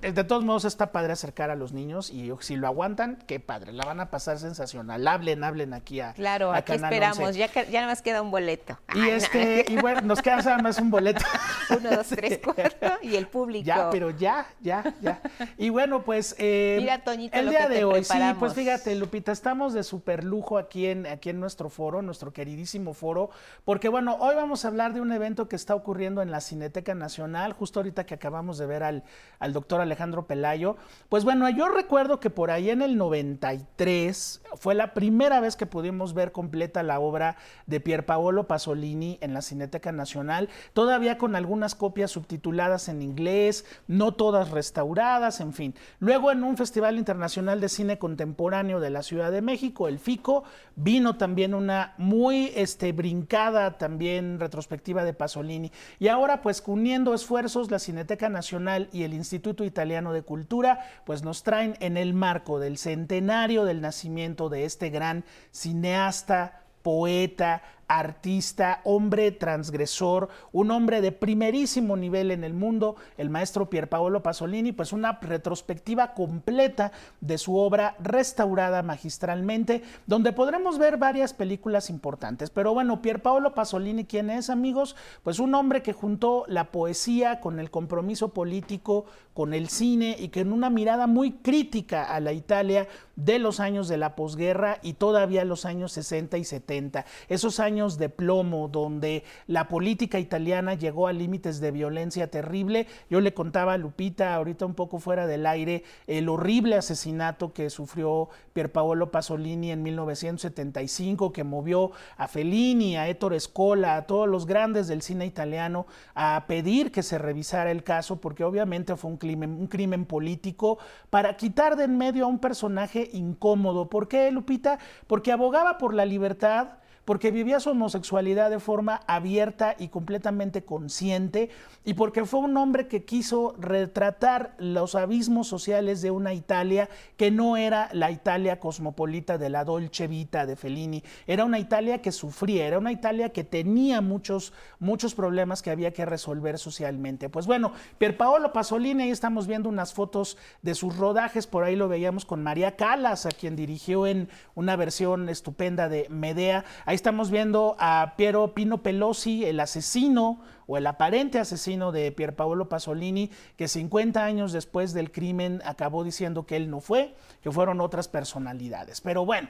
[SPEAKER 42] de todos modos está padre acercar a los niños y si lo aguantan, qué padre, la van a pasar sensacional. Hablen, hablen aquí a
[SPEAKER 1] Claro, aquí esperamos, ya, ya nada más queda un boleto.
[SPEAKER 42] Y este, y bueno, nos queda nada más un boleto.
[SPEAKER 1] Uno, dos, tres, cuatro y el público.
[SPEAKER 42] Ya, pero ya, ya, ya. Y bueno, pues
[SPEAKER 1] eh, Mira, Toñito,
[SPEAKER 42] el
[SPEAKER 1] lo
[SPEAKER 42] día
[SPEAKER 1] que
[SPEAKER 42] de
[SPEAKER 1] te
[SPEAKER 42] hoy, sí, pues fíjate, Lupita, estamos de super lujo aquí en, aquí en nuestro foro, nuestro queridísimo foro, porque bueno, hoy vamos a hablar de un evento que está ocurriendo en la Cineteca Nacional, justo ahorita que acabamos de ver al, al doctor Alejandro Pelayo. Pues bueno, yo recuerdo que por ahí en el 93 fue la primera vez que pudimos ver completa la obra de Pier Paolo Pasolini en la Cineteca Nacional, todavía con algunas copias subtituladas en inglés, no todas restauradas, en fin. Luego en un Festival Internacional de Cine Contemporáneo de la Ciudad de México, el FICO, vino también una muy este, brincada también retrospectiva de Pasolini. Y ahora pues uniendo esfuerzos la Cineteca Nacional y el Instituto Italiano de Cultura, pues nos traen en el marco del centenario del nacimiento de este gran cineasta, poeta, artista, hombre transgresor, un hombre de primerísimo nivel en el mundo, el maestro Pierpaolo Pasolini, pues una retrospectiva completa de su obra restaurada magistralmente, donde podremos ver varias películas importantes. Pero bueno, Pierpaolo Pasolini, ¿quién es, amigos? Pues un hombre que juntó la poesía con el compromiso político, con el cine y que en una mirada muy crítica a la Italia de los años de la posguerra y todavía los años 60 y 70, esos años de plomo donde la política italiana llegó a límites de violencia terrible. Yo le contaba a Lupita ahorita un poco fuera del aire el horrible asesinato que sufrió Pierpaolo Pasolini en 1975 que movió a Fellini, a Ettore Scola, a todos los grandes del cine italiano a pedir que se revisara el caso porque obviamente fue un crimen, un crimen político para quitar de en medio a un personaje incómodo. ¿Por qué, Lupita? Porque abogaba por la libertad, porque vivía su homosexualidad de forma abierta y completamente consciente, y porque fue un hombre que quiso retratar los abismos sociales de una Italia que no era la Italia cosmopolita de la Dolce Vita de Fellini, era una Italia que sufría, era una Italia que tenía muchos, muchos problemas que había que resolver socialmente. Pues bueno, Pierpaolo Pasolini, ahí estamos viendo unas fotos de sus rodajes, por ahí lo veíamos con María Calas, a quien dirigió en una versión estupenda de Medea. Ahí estamos viendo a Piero Pino Pelosi, el asesino o el aparente asesino de Pierpaolo Pasolini, que 50 años después del crimen acabó diciendo que él no fue, que fueron otras personalidades. Pero bueno.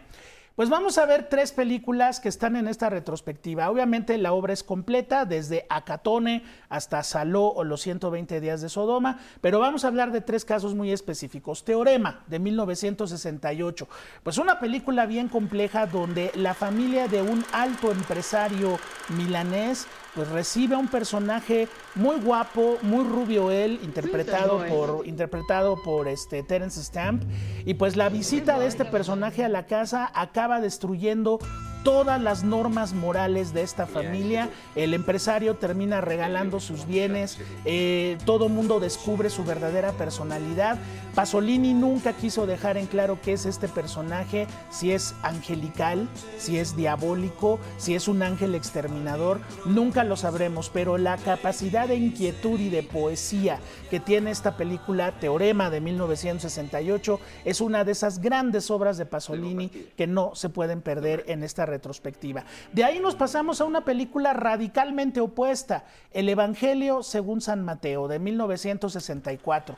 [SPEAKER 42] Pues vamos a ver tres películas que están en esta retrospectiva. Obviamente la obra es completa, desde Acatone hasta Saló o los 120 días de Sodoma, pero vamos a hablar de tres casos muy específicos. Teorema, de 1968. Pues una película bien compleja donde la familia de un alto empresario milanés pues recibe a un personaje muy guapo, muy rubio él, interpretado por, interpretado por este Terence Stamp. Y pues la visita de este personaje a la casa acaba destruyendo todas las normas morales de esta familia. El empresario termina regalando sus bienes, eh, todo mundo descubre su verdadera personalidad. Pasolini nunca quiso dejar en claro qué es este personaje, si es angelical, si es diabólico, si es un ángel exterminador, nunca lo sabremos, pero la capacidad de inquietud y de poesía que tiene esta película, Teorema de 1968, es una de esas grandes obras de Pasolini que no se pueden perder en esta retrospectiva. De ahí nos pasamos a una película radicalmente opuesta, El Evangelio según San Mateo, de 1964.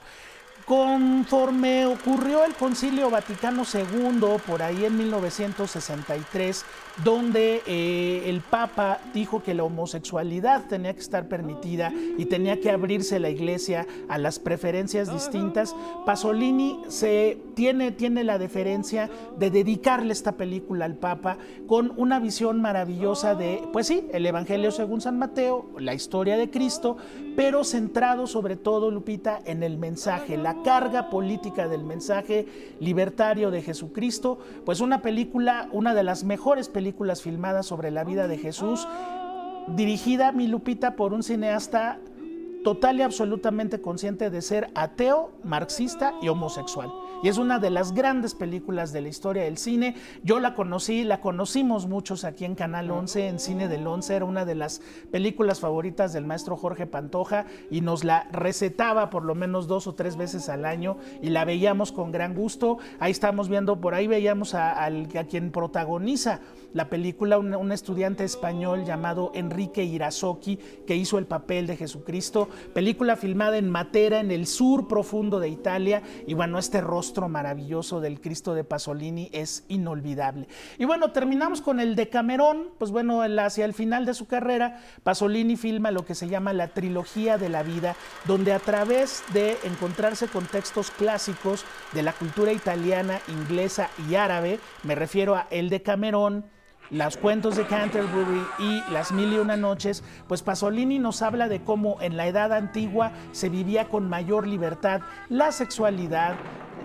[SPEAKER 42] Conforme ocurrió el Concilio Vaticano II, por ahí en 1963, donde eh, el Papa dijo que la homosexualidad tenía que estar permitida y tenía que abrirse la iglesia a las preferencias distintas, Pasolini se tiene, tiene la deferencia de dedicarle esta película al Papa con una visión maravillosa de, pues sí, el Evangelio según San Mateo, la historia de Cristo, pero centrado sobre todo, Lupita, en el mensaje, la carga política del mensaje libertario de Jesucristo, pues una película, una de las mejores películas filmadas sobre la vida de Jesús, dirigida, mi Lupita, por un cineasta total y absolutamente consciente de ser ateo, marxista y homosexual. Y es una de las grandes películas de la historia del cine. Yo la conocí, la conocimos muchos aquí en Canal 11, en Cine del 11, era una de las películas favoritas del maestro Jorge Pantoja y nos la recetaba por lo menos dos o tres veces al año y la veíamos con gran gusto. Ahí estamos viendo, por ahí veíamos a, quien protagoniza la película, un, un, estudiante español llamado Enrique Irazoki, que hizo el papel de Jesucristo, película filmada en Matera, en el sur profundo de Italia, y bueno, este rostro maravilloso del Cristo de Pasolini es inolvidable. Y bueno, terminamos con el de Camerón, pues bueno, hacia el final de su carrera, Pasolini filma lo que se llama la trilogía de la vida, donde a través de encontrarse con textos clásicos de la cultura italiana, inglesa y árabe, me refiero a El de Camerón, los cuentos de Canterbury y Las Mil y Una Noches, pues Pasolini nos habla de cómo en la edad antigua se vivía con mayor libertad la sexualidad,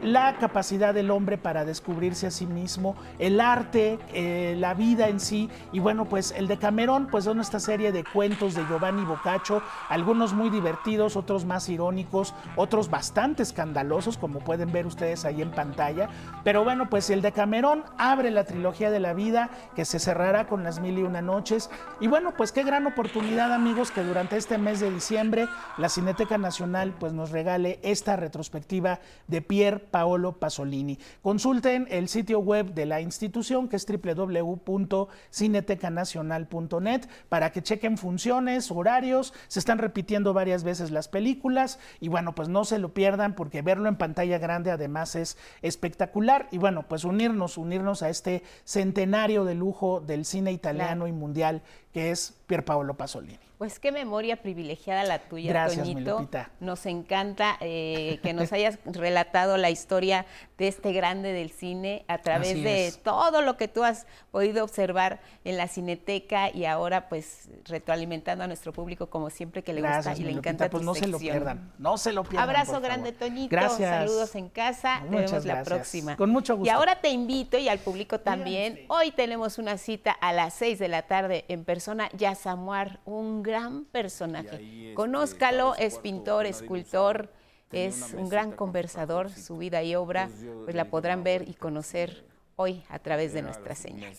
[SPEAKER 42] la capacidad del hombre para descubrirse a sí mismo, el arte, eh, la vida en sí. Y bueno, pues el de Camerón, pues son esta serie de cuentos de Giovanni Boccaccio, algunos muy divertidos, otros más irónicos, otros bastante escandalosos, como pueden ver ustedes ahí en pantalla. Pero bueno, pues el de Camerón abre la trilogía de la vida, que se cerrará con las mil y una noches. Y bueno, pues qué gran oportunidad, amigos, que durante este mes de diciembre la Cineteca Nacional pues nos regale esta retrospectiva de Pierre Paolo Pasolini. Consulten el sitio web de la institución que es www.cinetecanacional.net para que chequen funciones, horarios, se están repitiendo varias veces las películas y bueno, pues no se lo pierdan porque verlo en pantalla grande además es espectacular y bueno, pues unirnos, unirnos a este centenario de lujo del cine italiano y mundial que es Pier Paolo Pasolini.
[SPEAKER 1] Pues qué memoria privilegiada la tuya, Gracias, Toñito. Nos encanta eh, que nos hayas relatado la historia de este grande del cine a través de todo lo que tú has podido observar en la cineteca y ahora pues retroalimentando a nuestro público como siempre que le gusta y le encanta
[SPEAKER 42] pues no se lo pierdan, no se lo pierdan.
[SPEAKER 1] Abrazo grande, Toñito. Gracias. Saludos en casa. Muchas vemos la próxima.
[SPEAKER 42] Con mucho gusto.
[SPEAKER 1] Y ahora te invito y al público también. Hoy tenemos una cita a las 6 de la tarde en persona. Ya Samuar, un gran personaje. Este, Conózcalo, es pintor, escultor es un gran conversador, su vida y obra, pues la podrán ver y conocer hoy a través de nuestra señal.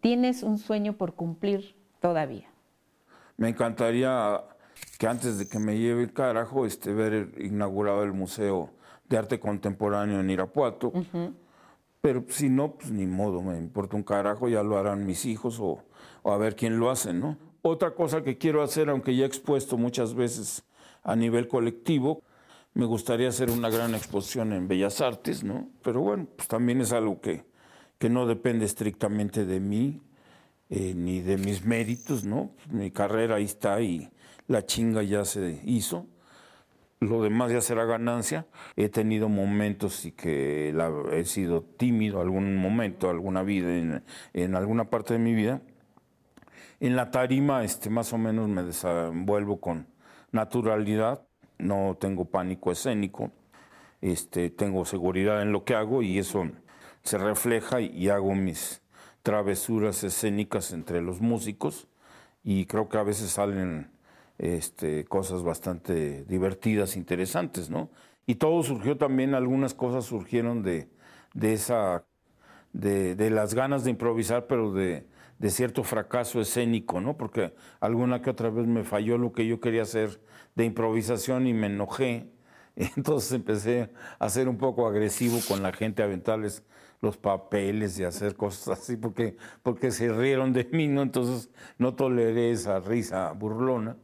[SPEAKER 1] ¿Tienes un sueño por cumplir todavía?
[SPEAKER 43] Me encantaría que antes de que me lleve el carajo, este, ver inaugurado el Museo de Arte Contemporáneo en Irapuato. Pero si no, pues ni modo, me importa un carajo, ya lo harán mis hijos o, o a ver quién lo hace, ¿no? Otra cosa que quiero hacer, aunque ya he expuesto muchas veces a nivel colectivo, me gustaría hacer una gran exposición en Bellas Artes, ¿no? Pero bueno, pues también es algo que, que no depende estrictamente de mí, eh, ni de mis méritos, ¿no? Mi carrera ahí está y la chinga ya se hizo. Lo demás ya será ganancia. He tenido momentos y que he sido tímido algún momento, alguna vida, en, en alguna parte de mi vida en la tarima, este, más o menos me desenvuelvo con naturalidad, no tengo pánico escénico, este, tengo seguridad en lo que hago y eso se refleja y hago mis travesuras escénicas entre los músicos y creo que a veces salen este, cosas bastante divertidas, interesantes, ¿no? Y todo surgió también, algunas cosas surgieron de, de esa, de, de las ganas de improvisar, pero de, de cierto fracaso escénico, ¿no? Porque alguna que otra vez me falló lo que yo quería hacer de improvisación y me enojé. Entonces empecé a ser un poco agresivo con la gente, a aventarles los papeles y hacer cosas así, porque, porque se rieron de mí, ¿no? Entonces no toleré esa risa burlona.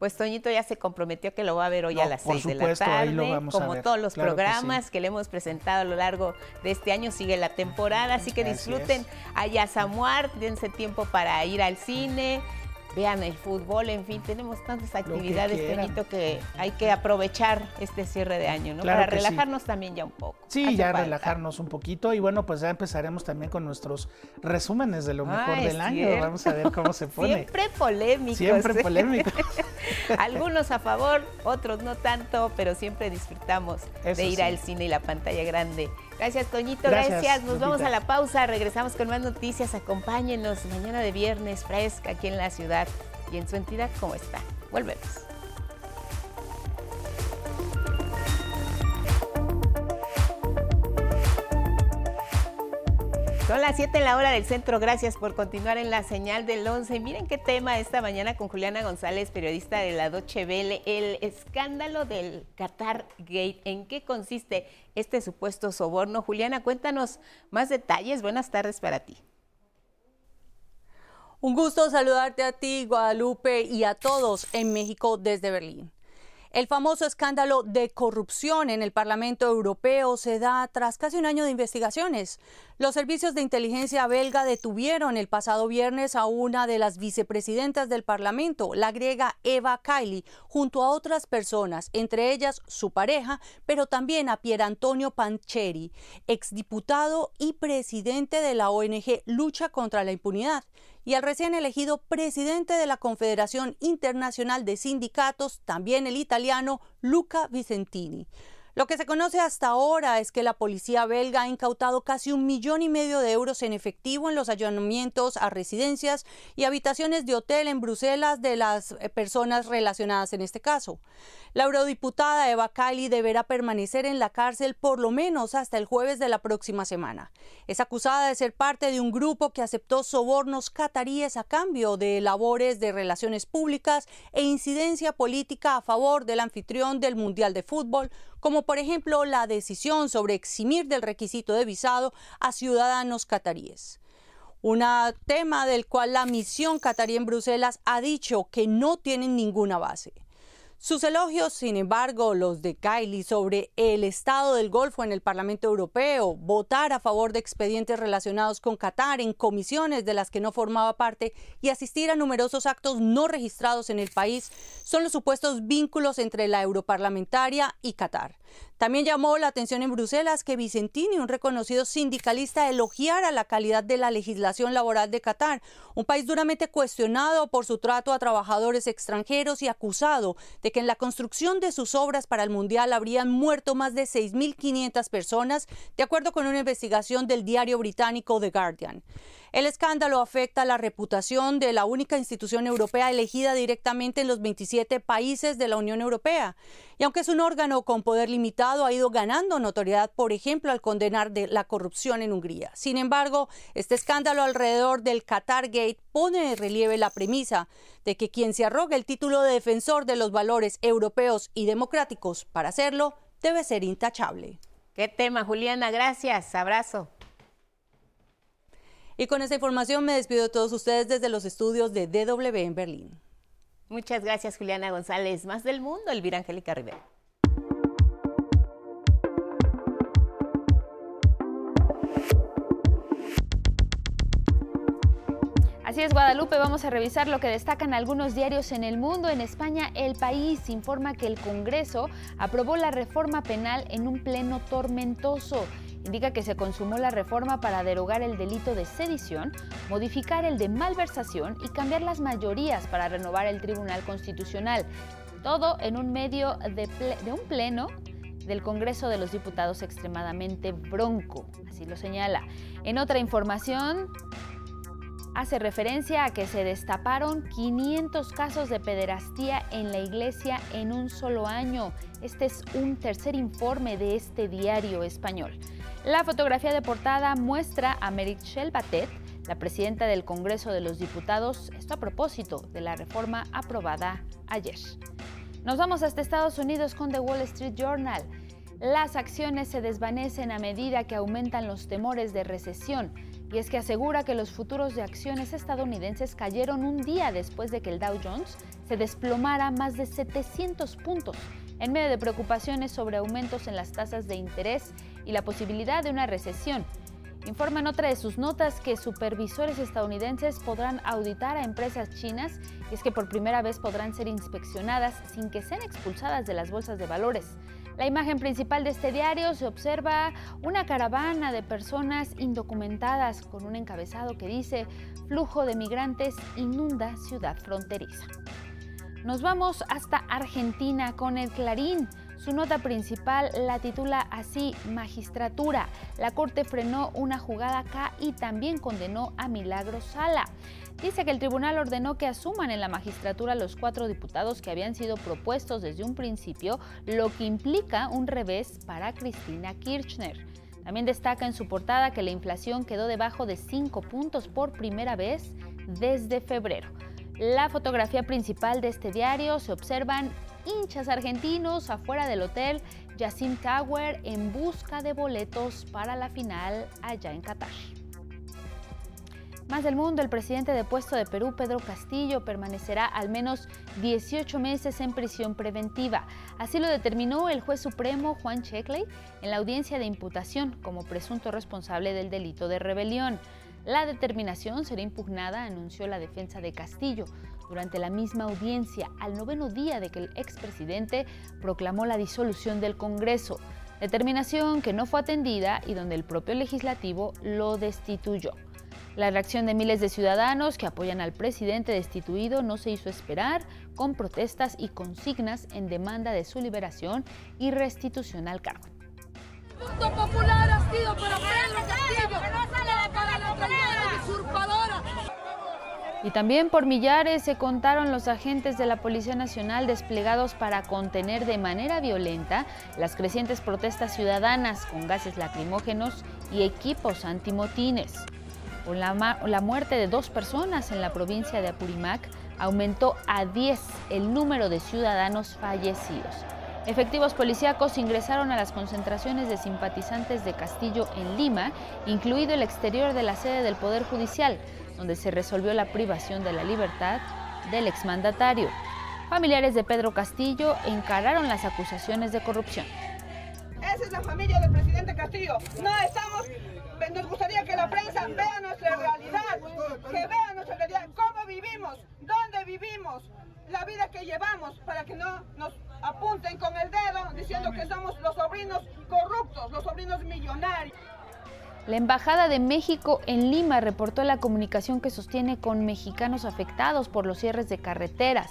[SPEAKER 1] Pues Toñito ya se comprometió que lo va a ver hoy a las seis de la tarde, como todos los programas que, le hemos presentado a lo largo de este año, sigue la temporada, así que disfruten. A Yasamuar, dense tiempo para ir al cine, vean el fútbol, en fin, tenemos tantas actividades, Toñito, que hay que aprovechar este cierre de año, ¿no? Para relajarnos también ya un poco.
[SPEAKER 42] Sí, ya relajarnos un poquito y bueno, pues ya empezaremos también con nuestros resúmenes de lo mejor del año. Vamos a ver cómo se pone.
[SPEAKER 1] Siempre polémicos.
[SPEAKER 42] Siempre polémicos.
[SPEAKER 1] Algunos a favor, otros no tanto, pero siempre disfrutamos de ir al cine y la pantalla grande Gracias, Toñito. Gracias. Nos vamos a la pausa. Regresamos con más noticias. Acompáñenos mañana de viernes fresca aquí en la ciudad y en su entidad. ¿Cómo está? Volvemos. Son las 7 en la hora del centro. Gracias por continuar en la señal del 11. Miren qué tema esta mañana con Juliana González, periodista de la Doche Vele, el escándalo del Qatar Gate. ¿En qué consiste este supuesto soborno? Juliana, cuéntanos más detalles. Buenas tardes para ti.
[SPEAKER 44] Un gusto saludarte a ti, Guadalupe, y a todos en México desde Berlín. El famoso escándalo de corrupción en el Parlamento Europeo se da tras casi un año de investigaciones. Los servicios de inteligencia belga detuvieron el pasado viernes a una de las vicepresidentas del Parlamento, la griega Eva Kaili, junto a otras personas, entre ellas su pareja, pero también a Pier Antonio Pancheri, exdiputado y presidente de la ONG Lucha contra la Impunidad y al recién elegido presidente de la Confederación Internacional de Sindicatos, también el italiano Luca Vicentini. Lo que se conoce hasta ahora es que la policía belga ha incautado casi un millón y medio de euros en efectivo en los allanamientos a residencias y habitaciones de hotel en Bruselas de las eh, personas relacionadas en este caso. La eurodiputada Eva Kaili deberá permanecer en la cárcel por lo menos hasta el jueves de la próxima semana. Es acusada de ser parte de un grupo que aceptó sobornos cataríes a cambio de labores de relaciones públicas e incidencia política a favor del anfitrión del Mundial de Fútbol, como por ejemplo la decisión sobre eximir del requisito de visado a ciudadanos cataríes. Un tema del cual la misión catarí en Bruselas ha dicho que no tienen ninguna base. Sus elogios, sin embargo, los de Kylie sobre el estado del Golfo en el Parlamento Europeo, votar a favor de expedientes relacionados con Qatar en comisiones de las que no formaba parte y asistir a numerosos actos no registrados en el país, son los supuestos vínculos entre la europarlamentaria y Qatar. También llamó la atención en Bruselas que Vicentini, un reconocido sindicalista, elogiara la calidad de la legislación laboral de Qatar, un país duramente cuestionado por su trato a trabajadores extranjeros y acusado de que en la construcción de sus obras para el Mundial habrían muerto más de 6.500 personas, de acuerdo con una investigación del diario británico The Guardian. El escándalo afecta la reputación de la única institución europea elegida directamente en los 27 países de la Unión Europea. Y aunque es un órgano con poder limitado, ha ido ganando notoriedad, por ejemplo, al condenar de la corrupción en Hungría. Sin embargo, este escándalo alrededor del Qatar Gate pone en relieve la premisa de que quien se arroga el título de defensor de los valores europeos y democráticos para hacerlo debe ser intachable.
[SPEAKER 1] Qué tema, Juliana. Gracias. Abrazo.
[SPEAKER 44] Y con esta información me despido de todos ustedes desde los estudios de DW en Berlín.
[SPEAKER 1] Muchas gracias, Juliana González. Más del mundo, Elvira Angélica Rivera.
[SPEAKER 2] Así es, Guadalupe, vamos a revisar lo que destacan algunos diarios en el mundo. En España, El País informa que el Congreso aprobó la reforma penal en un pleno tormentoso indica que se consumó la reforma para derogar el delito de sedición, modificar el de malversación y cambiar las mayorías para renovar el Tribunal Constitucional. Todo en un medio de, un pleno del Congreso de los Diputados extremadamente bronco, así lo señala. En otra información, hace referencia a que se destaparon 500 casos de pederastía en la iglesia en un solo año. Este es un tercer informe de este diario español. La fotografía de portada muestra a Meritxell Batet, la presidenta del Congreso de los Diputados, esto a propósito de la reforma aprobada ayer. Nos vamos hasta Estados Unidos con The Wall Street Journal. Las acciones se desvanecen a medida que aumentan los temores de recesión, y es que asegura que los futuros de acciones estadounidenses cayeron un día después de que el Dow Jones se desplomara más de 700 puntos, en medio de preocupaciones sobre aumentos en las tasas de interés y la posibilidad de una recesión. Informa en otra de sus notas que supervisores estadounidenses podrán auditar a empresas chinas y es que por primera vez podrán ser inspeccionadas sin que sean expulsadas de las bolsas de valores. La imagen principal de este diario se observa una caravana de personas indocumentadas con un encabezado que dice flujo de migrantes inunda ciudad fronteriza. Nos vamos hasta Argentina con el Clarín Su nota principal la titula así, Magistratura. La Corte frenó una jugada acá y también condenó a Milagro Sala. Dice que el tribunal ordenó que asuman en la magistratura los cuatro diputados que habían sido propuestos desde un principio, lo que implica un revés para Cristina Kirchner. También destaca en su portada que la inflación quedó debajo de 5 puntos por primera vez desde febrero. La fotografía principal de este diario se observan hinchas argentinos afuera del hotel Yassim Tower en busca de boletos para la final allá en Qatar. Más del mundo, el presidente depuesto de Perú, Pedro Castillo, permanecerá al menos 18 meses en prisión preventiva. Así lo determinó el juez supremo Juan Checkley en la audiencia de imputación como presunto responsable del delito de rebelión. La determinación será impugnada, anunció la defensa de Castillo durante la misma audiencia, al noveno día de que el expresidente proclamó la disolución del Congreso, determinación que no fue atendida y donde el propio legislativo lo destituyó. La reacción de miles de ciudadanos que apoyan al presidente destituido no se hizo esperar, con protestas y consignas en demanda de su liberación y restitución al cargo.
[SPEAKER 45] popular ha sido para Pedro Castillo, para la usurpadora.
[SPEAKER 2] Y también por millares se contaron los agentes de la Policía Nacional desplegados para contener de manera violenta las crecientes protestas ciudadanas con gases lacrimógenos y equipos antimotines. Con la, muerte de dos personas en la provincia de Apurimac, aumentó a 10 el número de ciudadanos fallecidos. Efectivos policíacos ingresaron a las concentraciones de simpatizantes de Castillo en Lima, incluido el exterior de la sede del Poder Judicial, donde se resolvió la privación de la libertad del exmandatario. Familiares de Pedro Castillo encararon las acusaciones de corrupción.
[SPEAKER 45] Esa es la familia del presidente Castillo. No estamos, nos gustaría que la prensa vea nuestra realidad, que vea nuestra realidad, cómo vivimos, dónde vivimos, la vida que llevamos, para que no nos apunten con el dedo diciendo que somos los sobrinos corruptos, los sobrinos millonarios.
[SPEAKER 2] La Embajada de México en Lima reportó la comunicación que sostiene con mexicanos afectados por los cierres de carreteras,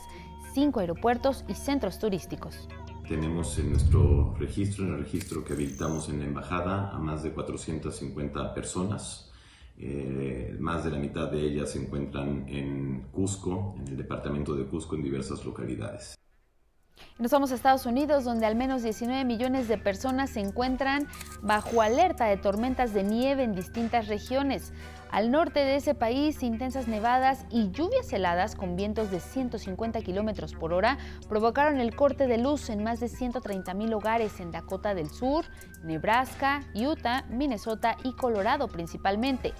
[SPEAKER 2] cinco aeropuertos y centros turísticos.
[SPEAKER 46] Tenemos en nuestro registro, en el registro que habilitamos en la embajada, a más de 450 personas. Eh, más de la mitad de ellas se encuentran en Cusco, en el departamento de Cusco, en diversas localidades.
[SPEAKER 2] Nos vamos a Estados Unidos, donde al menos 19 millones de personas se encuentran bajo alerta de tormentas de nieve en distintas regiones. Al norte de ese país, intensas nevadas y lluvias heladas con vientos de 150 kilómetros por hora provocaron el corte de luz en más de 130 mil hogares en Dakota del Sur, Nebraska, Utah, Minnesota y Colorado principalmente.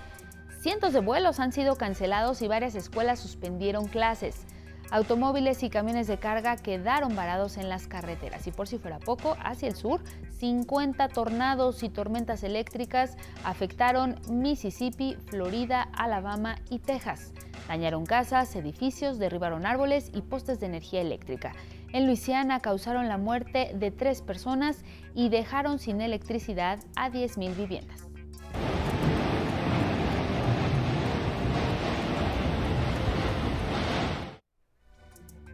[SPEAKER 2] Cientos de vuelos han sido cancelados y varias escuelas suspendieron clases. Automóviles y camiones de carga quedaron varados en las carreteras y por si fuera poco, hacia el sur, 50 tornados y tormentas eléctricas afectaron Mississippi, Florida, Alabama y Texas. Dañaron casas, edificios, derribaron árboles y postes de energía eléctrica. En Luisiana causaron la muerte de tres personas y dejaron sin electricidad a 10.000 viviendas.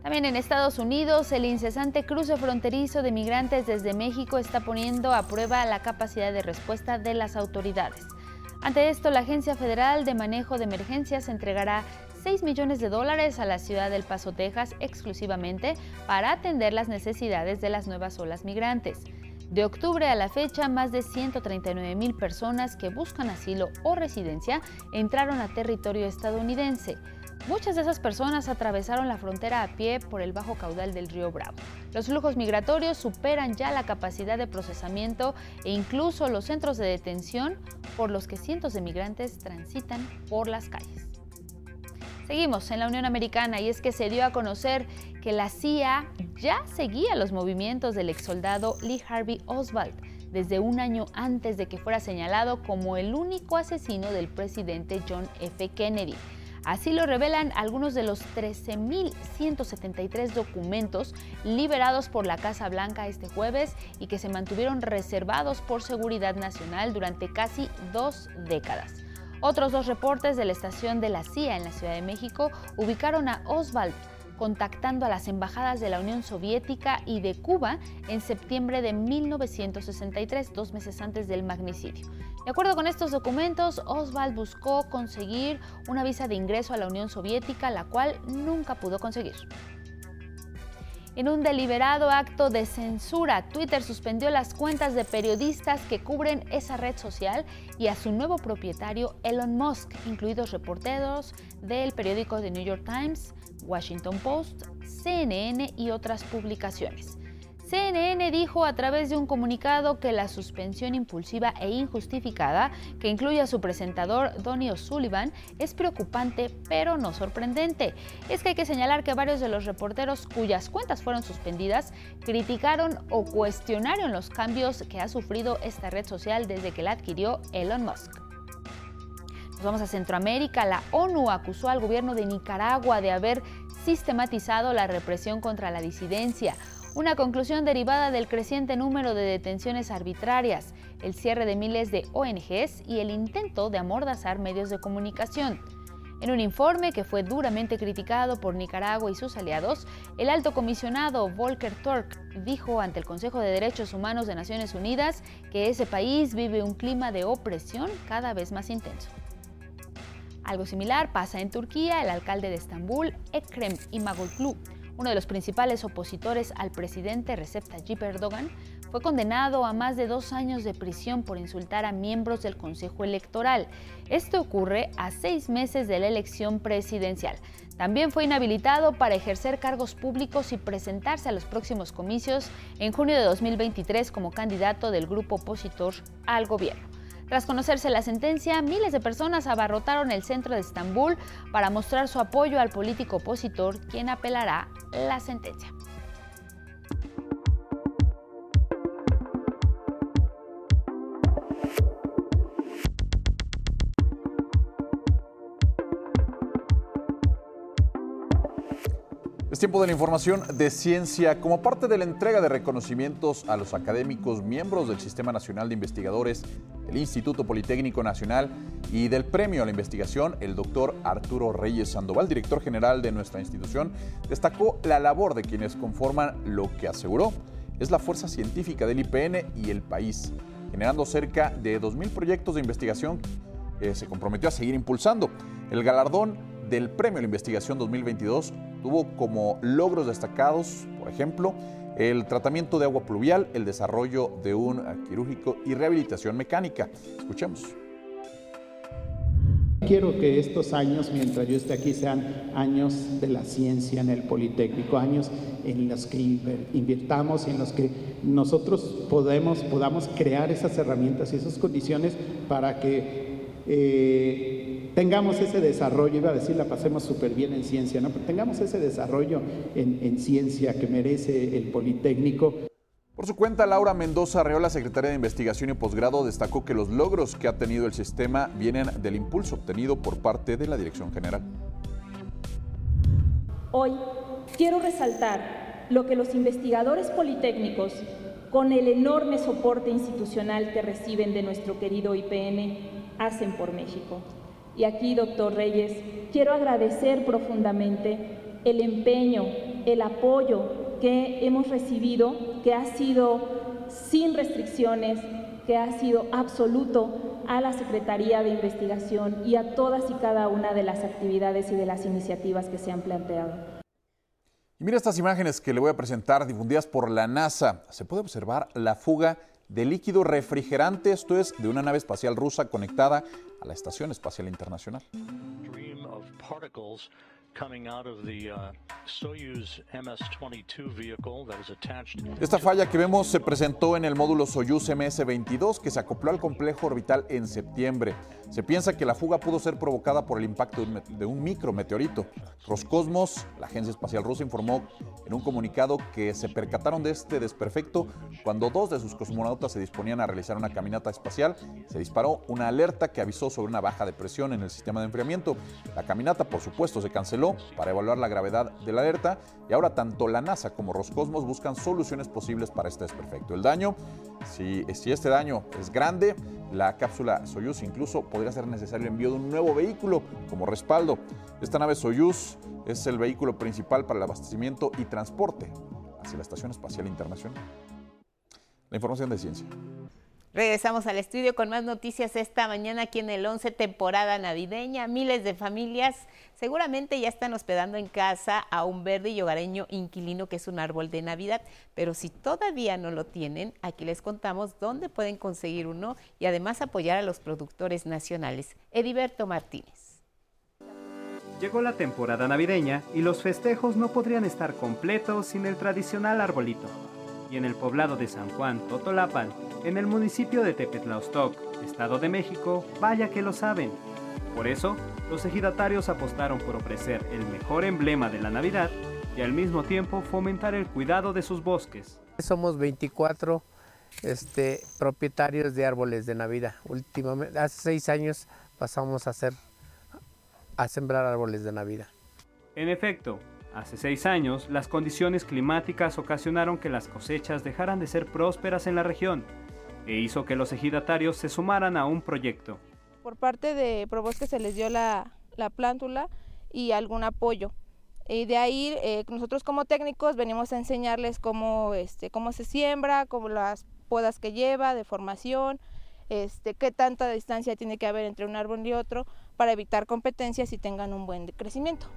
[SPEAKER 2] También en Estados Unidos, el incesante cruce fronterizo de migrantes desde México está poniendo a prueba la capacidad de respuesta de las autoridades. Ante esto, la Agencia Federal de Manejo de Emergencias entregará 6 millones de dólares a la ciudad del Paso, Texas, exclusivamente para atender las necesidades de las nuevas olas migrantes. De octubre a la fecha, más de 139 mil personas que buscan asilo o residencia entraron a territorio estadounidense. Muchas de esas personas atravesaron la frontera a pie por el bajo caudal del río Bravo. Los flujos migratorios superan ya la capacidad de procesamiento e incluso los centros de detención por los que cientos de migrantes transitan por las calles. Seguimos en la Unión Americana y es que se dio a conocer que la CIA ya seguía los movimientos del exsoldado Lee Harvey Oswald desde un año antes de que fuera señalado como el único asesino del presidente John F. Kennedy. Así lo revelan algunos de los 13.173 documentos liberados por la Casa Blanca este jueves y que se mantuvieron reservados por seguridad nacional durante casi dos décadas. Otros dos reportes de la estación de la CIA en la Ciudad de México ubicaron a Oswald contactando a las embajadas de la Unión Soviética y de Cuba en septiembre de 1963, dos meses antes del magnicidio. De acuerdo con estos documentos, Oswald buscó conseguir una visa de ingreso a la Unión Soviética, la cual nunca pudo conseguir. En un deliberado acto de censura, Twitter suspendió las cuentas de periodistas que cubren esa red social y a su nuevo propietario Elon Musk, incluidos reporteros del periódico The New York Times, Washington Post, CNN y otras publicaciones. CNN dijo a través de un comunicado que la suspensión impulsiva e injustificada, que incluye a su presentador Donny O'Sullivan, es preocupante pero no sorprendente. Es que hay que señalar que varios de los reporteros cuyas cuentas fueron suspendidas criticaron o cuestionaron los cambios que ha sufrido esta red social desde que la adquirió Elon Musk. Nos vamos a Centroamérica. La ONU acusó al gobierno de Nicaragua de haber sistematizado la represión contra la disidencia una conclusión derivada del creciente número de detenciones arbitrarias, el cierre de miles de ONGs y el intento de amordazar medios de comunicación. En un informe que fue duramente criticado por Nicaragua y sus aliados, el alto comisionado Volker Turk dijo ante el Consejo de Derechos Humanos de Naciones Unidas que ese país vive un clima de opresión cada vez más intenso. Algo similar pasa en Turquía. El alcalde de Estambul, Ekrem Imamoglu, uno de los principales opositores al presidente Recep Tayyip Erdogan, fue condenado a más de dos años de prisión por insultar a miembros del Consejo Electoral. Esto ocurre a seis meses de la elección presidencial. También fue inhabilitado para ejercer cargos públicos y presentarse a los próximos comicios en junio de 2023 como candidato del grupo opositor al gobierno. Tras conocerse la sentencia, miles de personas abarrotaron el centro de Estambul para mostrar su apoyo al político opositor, quien apelará la sentencia.
[SPEAKER 26] Es tiempo de la información de ciencia. Como parte de la entrega de reconocimientos a los académicos miembros del Sistema Nacional de Investigadores, el Instituto Politécnico Nacional y del Premio a la Investigación, el doctor Arturo Reyes Sandoval, director general de nuestra institución, destacó la labor de quienes conforman lo que aseguró es la fuerza científica del IPN y el país, generando cerca de 2.000 proyectos de investigación que se comprometió a seguir impulsando. El galardón del Premio a la Investigación 2022 tuvo como logros destacados, por ejemplo, el tratamiento de agua pluvial, el desarrollo de un quirúrgico y rehabilitación mecánica. Escuchemos.
[SPEAKER 47] Quiero que estos años, mientras yo esté aquí, sean años de la ciencia en el Politécnico, años en los que invirtamos en los que nosotros podemos, podamos crear esas herramientas y esas condiciones para que eh, tengamos ese desarrollo, iba a decir, la pasemos súper bien en ciencia, ¿no? Pero tengamos ese desarrollo en, en ciencia que merece el Politécnico.
[SPEAKER 26] Por su cuenta, Laura Mendoza Arreola, secretaria de Investigación y Posgrado, destacó que los logros que ha tenido el sistema vienen del impulso obtenido por parte de la Dirección General.
[SPEAKER 48] Hoy quiero resaltar lo que los investigadores politécnicos, con el enorme soporte institucional que reciben de nuestro querido IPN, hacen por México. Y aquí, doctor Reyes, quiero agradecer profundamente el empeño, el apoyo que hemos recibido, que ha sido sin restricciones, que ha sido absoluto a la Secretaría de Investigación y a todas y cada una de las actividades y de las iniciativas que se han planteado.
[SPEAKER 26] Y mira estas imágenes que le voy a presentar difundidas por la NASA. Se puede observar la fuga de líquido refrigerante, esto es de una nave espacial rusa conectada a la Estación Espacial Internacional. Esta falla que vemos se presentó en el módulo Soyuz MS-22 que se acopló al complejo orbital en septiembre. Se piensa que la fuga pudo ser provocada por el impacto de un micrometeorito. Roscosmos, la agencia espacial rusa, informó en un comunicado que se percataron de este desperfecto cuando dos de sus cosmonautas se disponían a realizar una caminata espacial. Se disparó una alerta que avisó sobre una baja de presión en el sistema de enfriamiento. La caminata, por supuesto, se canceló para evaluar la gravedad de la alerta y ahora tanto la NASA como Roscosmos buscan soluciones posibles para este desperfecto. El daño, si, si este daño es grande, la cápsula Soyuz incluso podría ser necesario el envío de un nuevo vehículo como respaldo. Esta nave Soyuz es el vehículo principal para el abastecimiento y transporte hacia la Estación Espacial Internacional. La información de ciencia.
[SPEAKER 1] Regresamos al estudio con más noticias esta mañana aquí en el 11 temporada navideña. Miles de familias seguramente ya están hospedando en casa a un verde y hogareño inquilino que es un árbol de Navidad, pero si todavía no lo tienen, aquí les contamos dónde pueden conseguir uno y además apoyar a los productores nacionales. Ediberto Martínez.
[SPEAKER 6] Llegó la temporada navideña y los festejos no podrían estar completos sin el tradicional arbolito y en el poblado de San Juan, Totolapan, en el municipio de Tepetlaostoc, Estado de México, vaya que lo saben. Por eso, los ejidatarios apostaron por ofrecer el mejor emblema de la Navidad y al mismo tiempo fomentar el cuidado de sus bosques.
[SPEAKER 4] Somos 24 este, propietarios de árboles de Navidad. Últimamente, hace seis años pasamos a, hacer, a sembrar árboles de Navidad.
[SPEAKER 6] En efecto, Hace seis años, las condiciones climáticas ocasionaron que las cosechas dejaran de ser prósperas en la región e hizo que los ejidatarios se sumaran a un proyecto.
[SPEAKER 5] Por parte de Probosque se les dio la, plántula y algún apoyo. Y de ahí eh, nosotros como técnicos venimos a enseñarles cómo, este, cómo se siembra, cómo las podas que lleva, de formación, este, qué tanta distancia tiene que haber entre un árbol y otro para evitar competencias y tengan un buen crecimiento.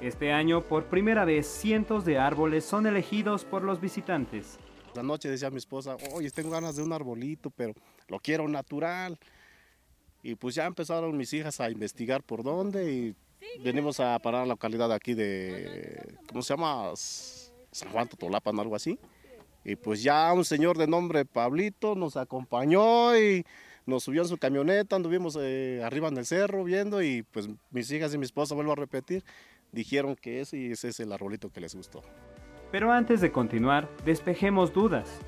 [SPEAKER 6] Este año, por primera vez, cientos de árboles son elegidos por los visitantes.
[SPEAKER 7] La noche decía mi esposa, oye, tengo ganas de un arbolito, pero lo quiero natural. Y pues ya empezaron mis hijas a investigar por dónde y venimos a parar a la localidad aquí de, ¿cómo se llama? San Juan Totolapan, algo así. Y pues ya un señor de nombre Pablito nos acompañó y nos subió en su camioneta, anduvimos eh, arriba en el cerro viendo y pues mis hijas y mi esposa, vuelvo a repetir, dijeron que ese, es el arbolito que les gustó.
[SPEAKER 6] Pero antes de continuar, despejemos dudas.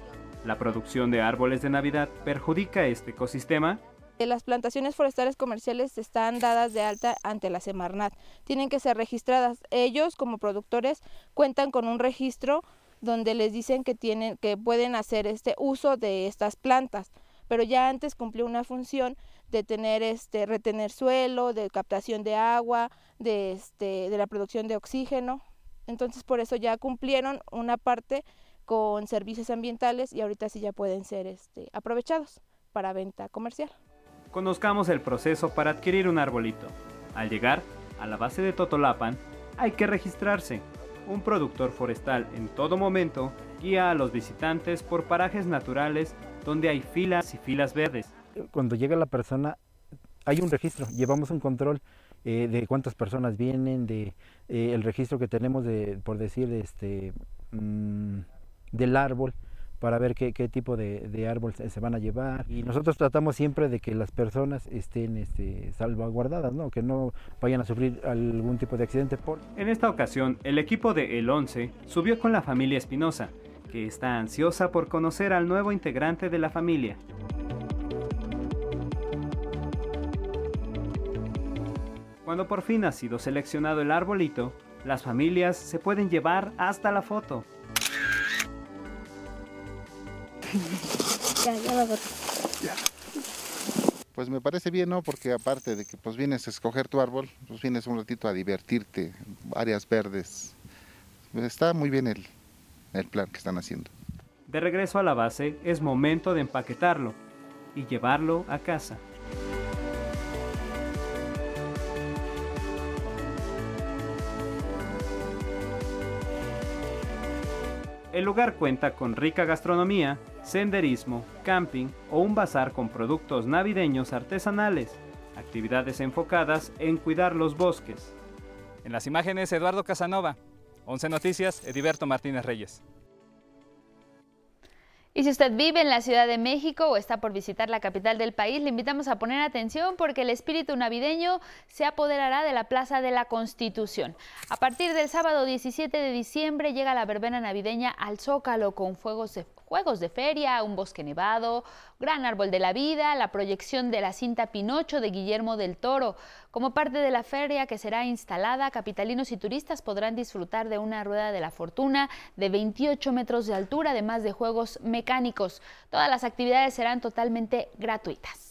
[SPEAKER 6] ¿La producción de árboles de Navidad perjudica este ecosistema?
[SPEAKER 5] Las plantaciones forestales comerciales están dadas de alta ante la Semarnat. Tienen que ser registradas. Ellos, como productores, cuentan con un registro donde les dicen que tienen que pueden hacer este uso de estas plantas, pero ya antes cumplió una función de tener este retener suelo, de captación de agua, de este de la producción de oxígeno. Entonces, por eso ya cumplieron una parte con servicios ambientales y ahorita sí ya pueden ser este aprovechados para venta comercial.
[SPEAKER 6] Conozcamos el proceso para adquirir un arbolito. Al llegar a la base de Totolapan, hay que registrarse. Un productor forestal en todo momento guía a los visitantes por parajes naturales donde hay filas y filas verdes
[SPEAKER 8] cuando llega la persona, hay un registro, llevamos un control eh, de cuántas personas vienen, de eh, el registro que tenemos de, por decir, este, mm, del árbol, para ver qué, tipo de, árbol se, van a llevar. Y nosotros tratamos siempre de que las personas estén este, salvaguardadas, ¿no? que no vayan a sufrir algún tipo de accidente. Por...
[SPEAKER 6] En esta ocasión, el equipo de El 11 subió con la familia Espinosa, que está ansiosa por conocer al nuevo integrante de la familia. Cuando por fin ha sido seleccionado el arbolito, las familias se pueden llevar hasta la foto.
[SPEAKER 9] Pues me parece bien, ¿no? Porque aparte de que pues vienes a escoger tu árbol, pues vienes un ratito a divertirte, áreas verdes. Está muy bien el, el plan que están haciendo.
[SPEAKER 6] De regreso a la base, es momento de empaquetarlo y llevarlo a casa. El lugar cuenta con rica gastronomía, senderismo, camping o un bazar con productos navideños artesanales, actividades enfocadas en cuidar los bosques.
[SPEAKER 10] En las imágenes, Eduardo Casanova. 11 Noticias, Ediberto Martínez Reyes.
[SPEAKER 2] Y si usted vive en la Ciudad de México o está por visitar la capital del país, le invitamos a poner atención porque el espíritu navideño se apoderará de la Plaza de la Constitución. A partir del sábado 17 de diciembre llega la verbena navideña al Zócalo con fuegos juegos de feria, un bosque nevado, gran árbol de la vida, la proyección de la cinta Pinocho de Guillermo del Toro. Como parte de la feria que será instalada, capitalinos y turistas podrán disfrutar de una rueda de la fortuna de 28 metros de altura, además de juegos mecánicos. Todas las actividades serán totalmente gratuitas.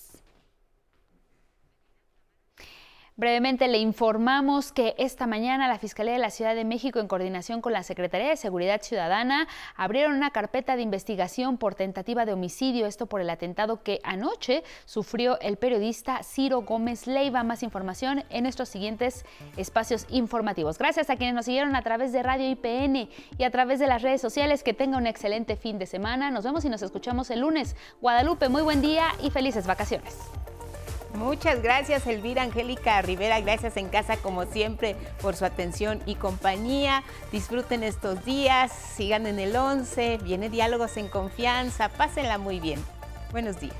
[SPEAKER 2] Brevemente le informamos que esta mañana la Fiscalía de la Ciudad de México, en coordinación con la Secretaría de Seguridad Ciudadana, abrieron una carpeta de investigación por tentativa de homicidio, esto por el atentado que anoche sufrió el periodista Ciro Gómez Leiva. Más información en nuestros siguientes espacios informativos. Gracias a quienes nos siguieron a través de Radio IPN y a través de las redes sociales. Que tenga un excelente fin de semana. Nos vemos y nos escuchamos el lunes. Guadalupe, muy buen día y felices vacaciones.
[SPEAKER 1] Muchas gracias, Elvira Angélica Rivera. Gracias en casa, como siempre, por su atención y compañía. Disfruten estos días, sigan en el 11. Viene Diálogos en Confianza. Pásenla muy bien. Buenos días.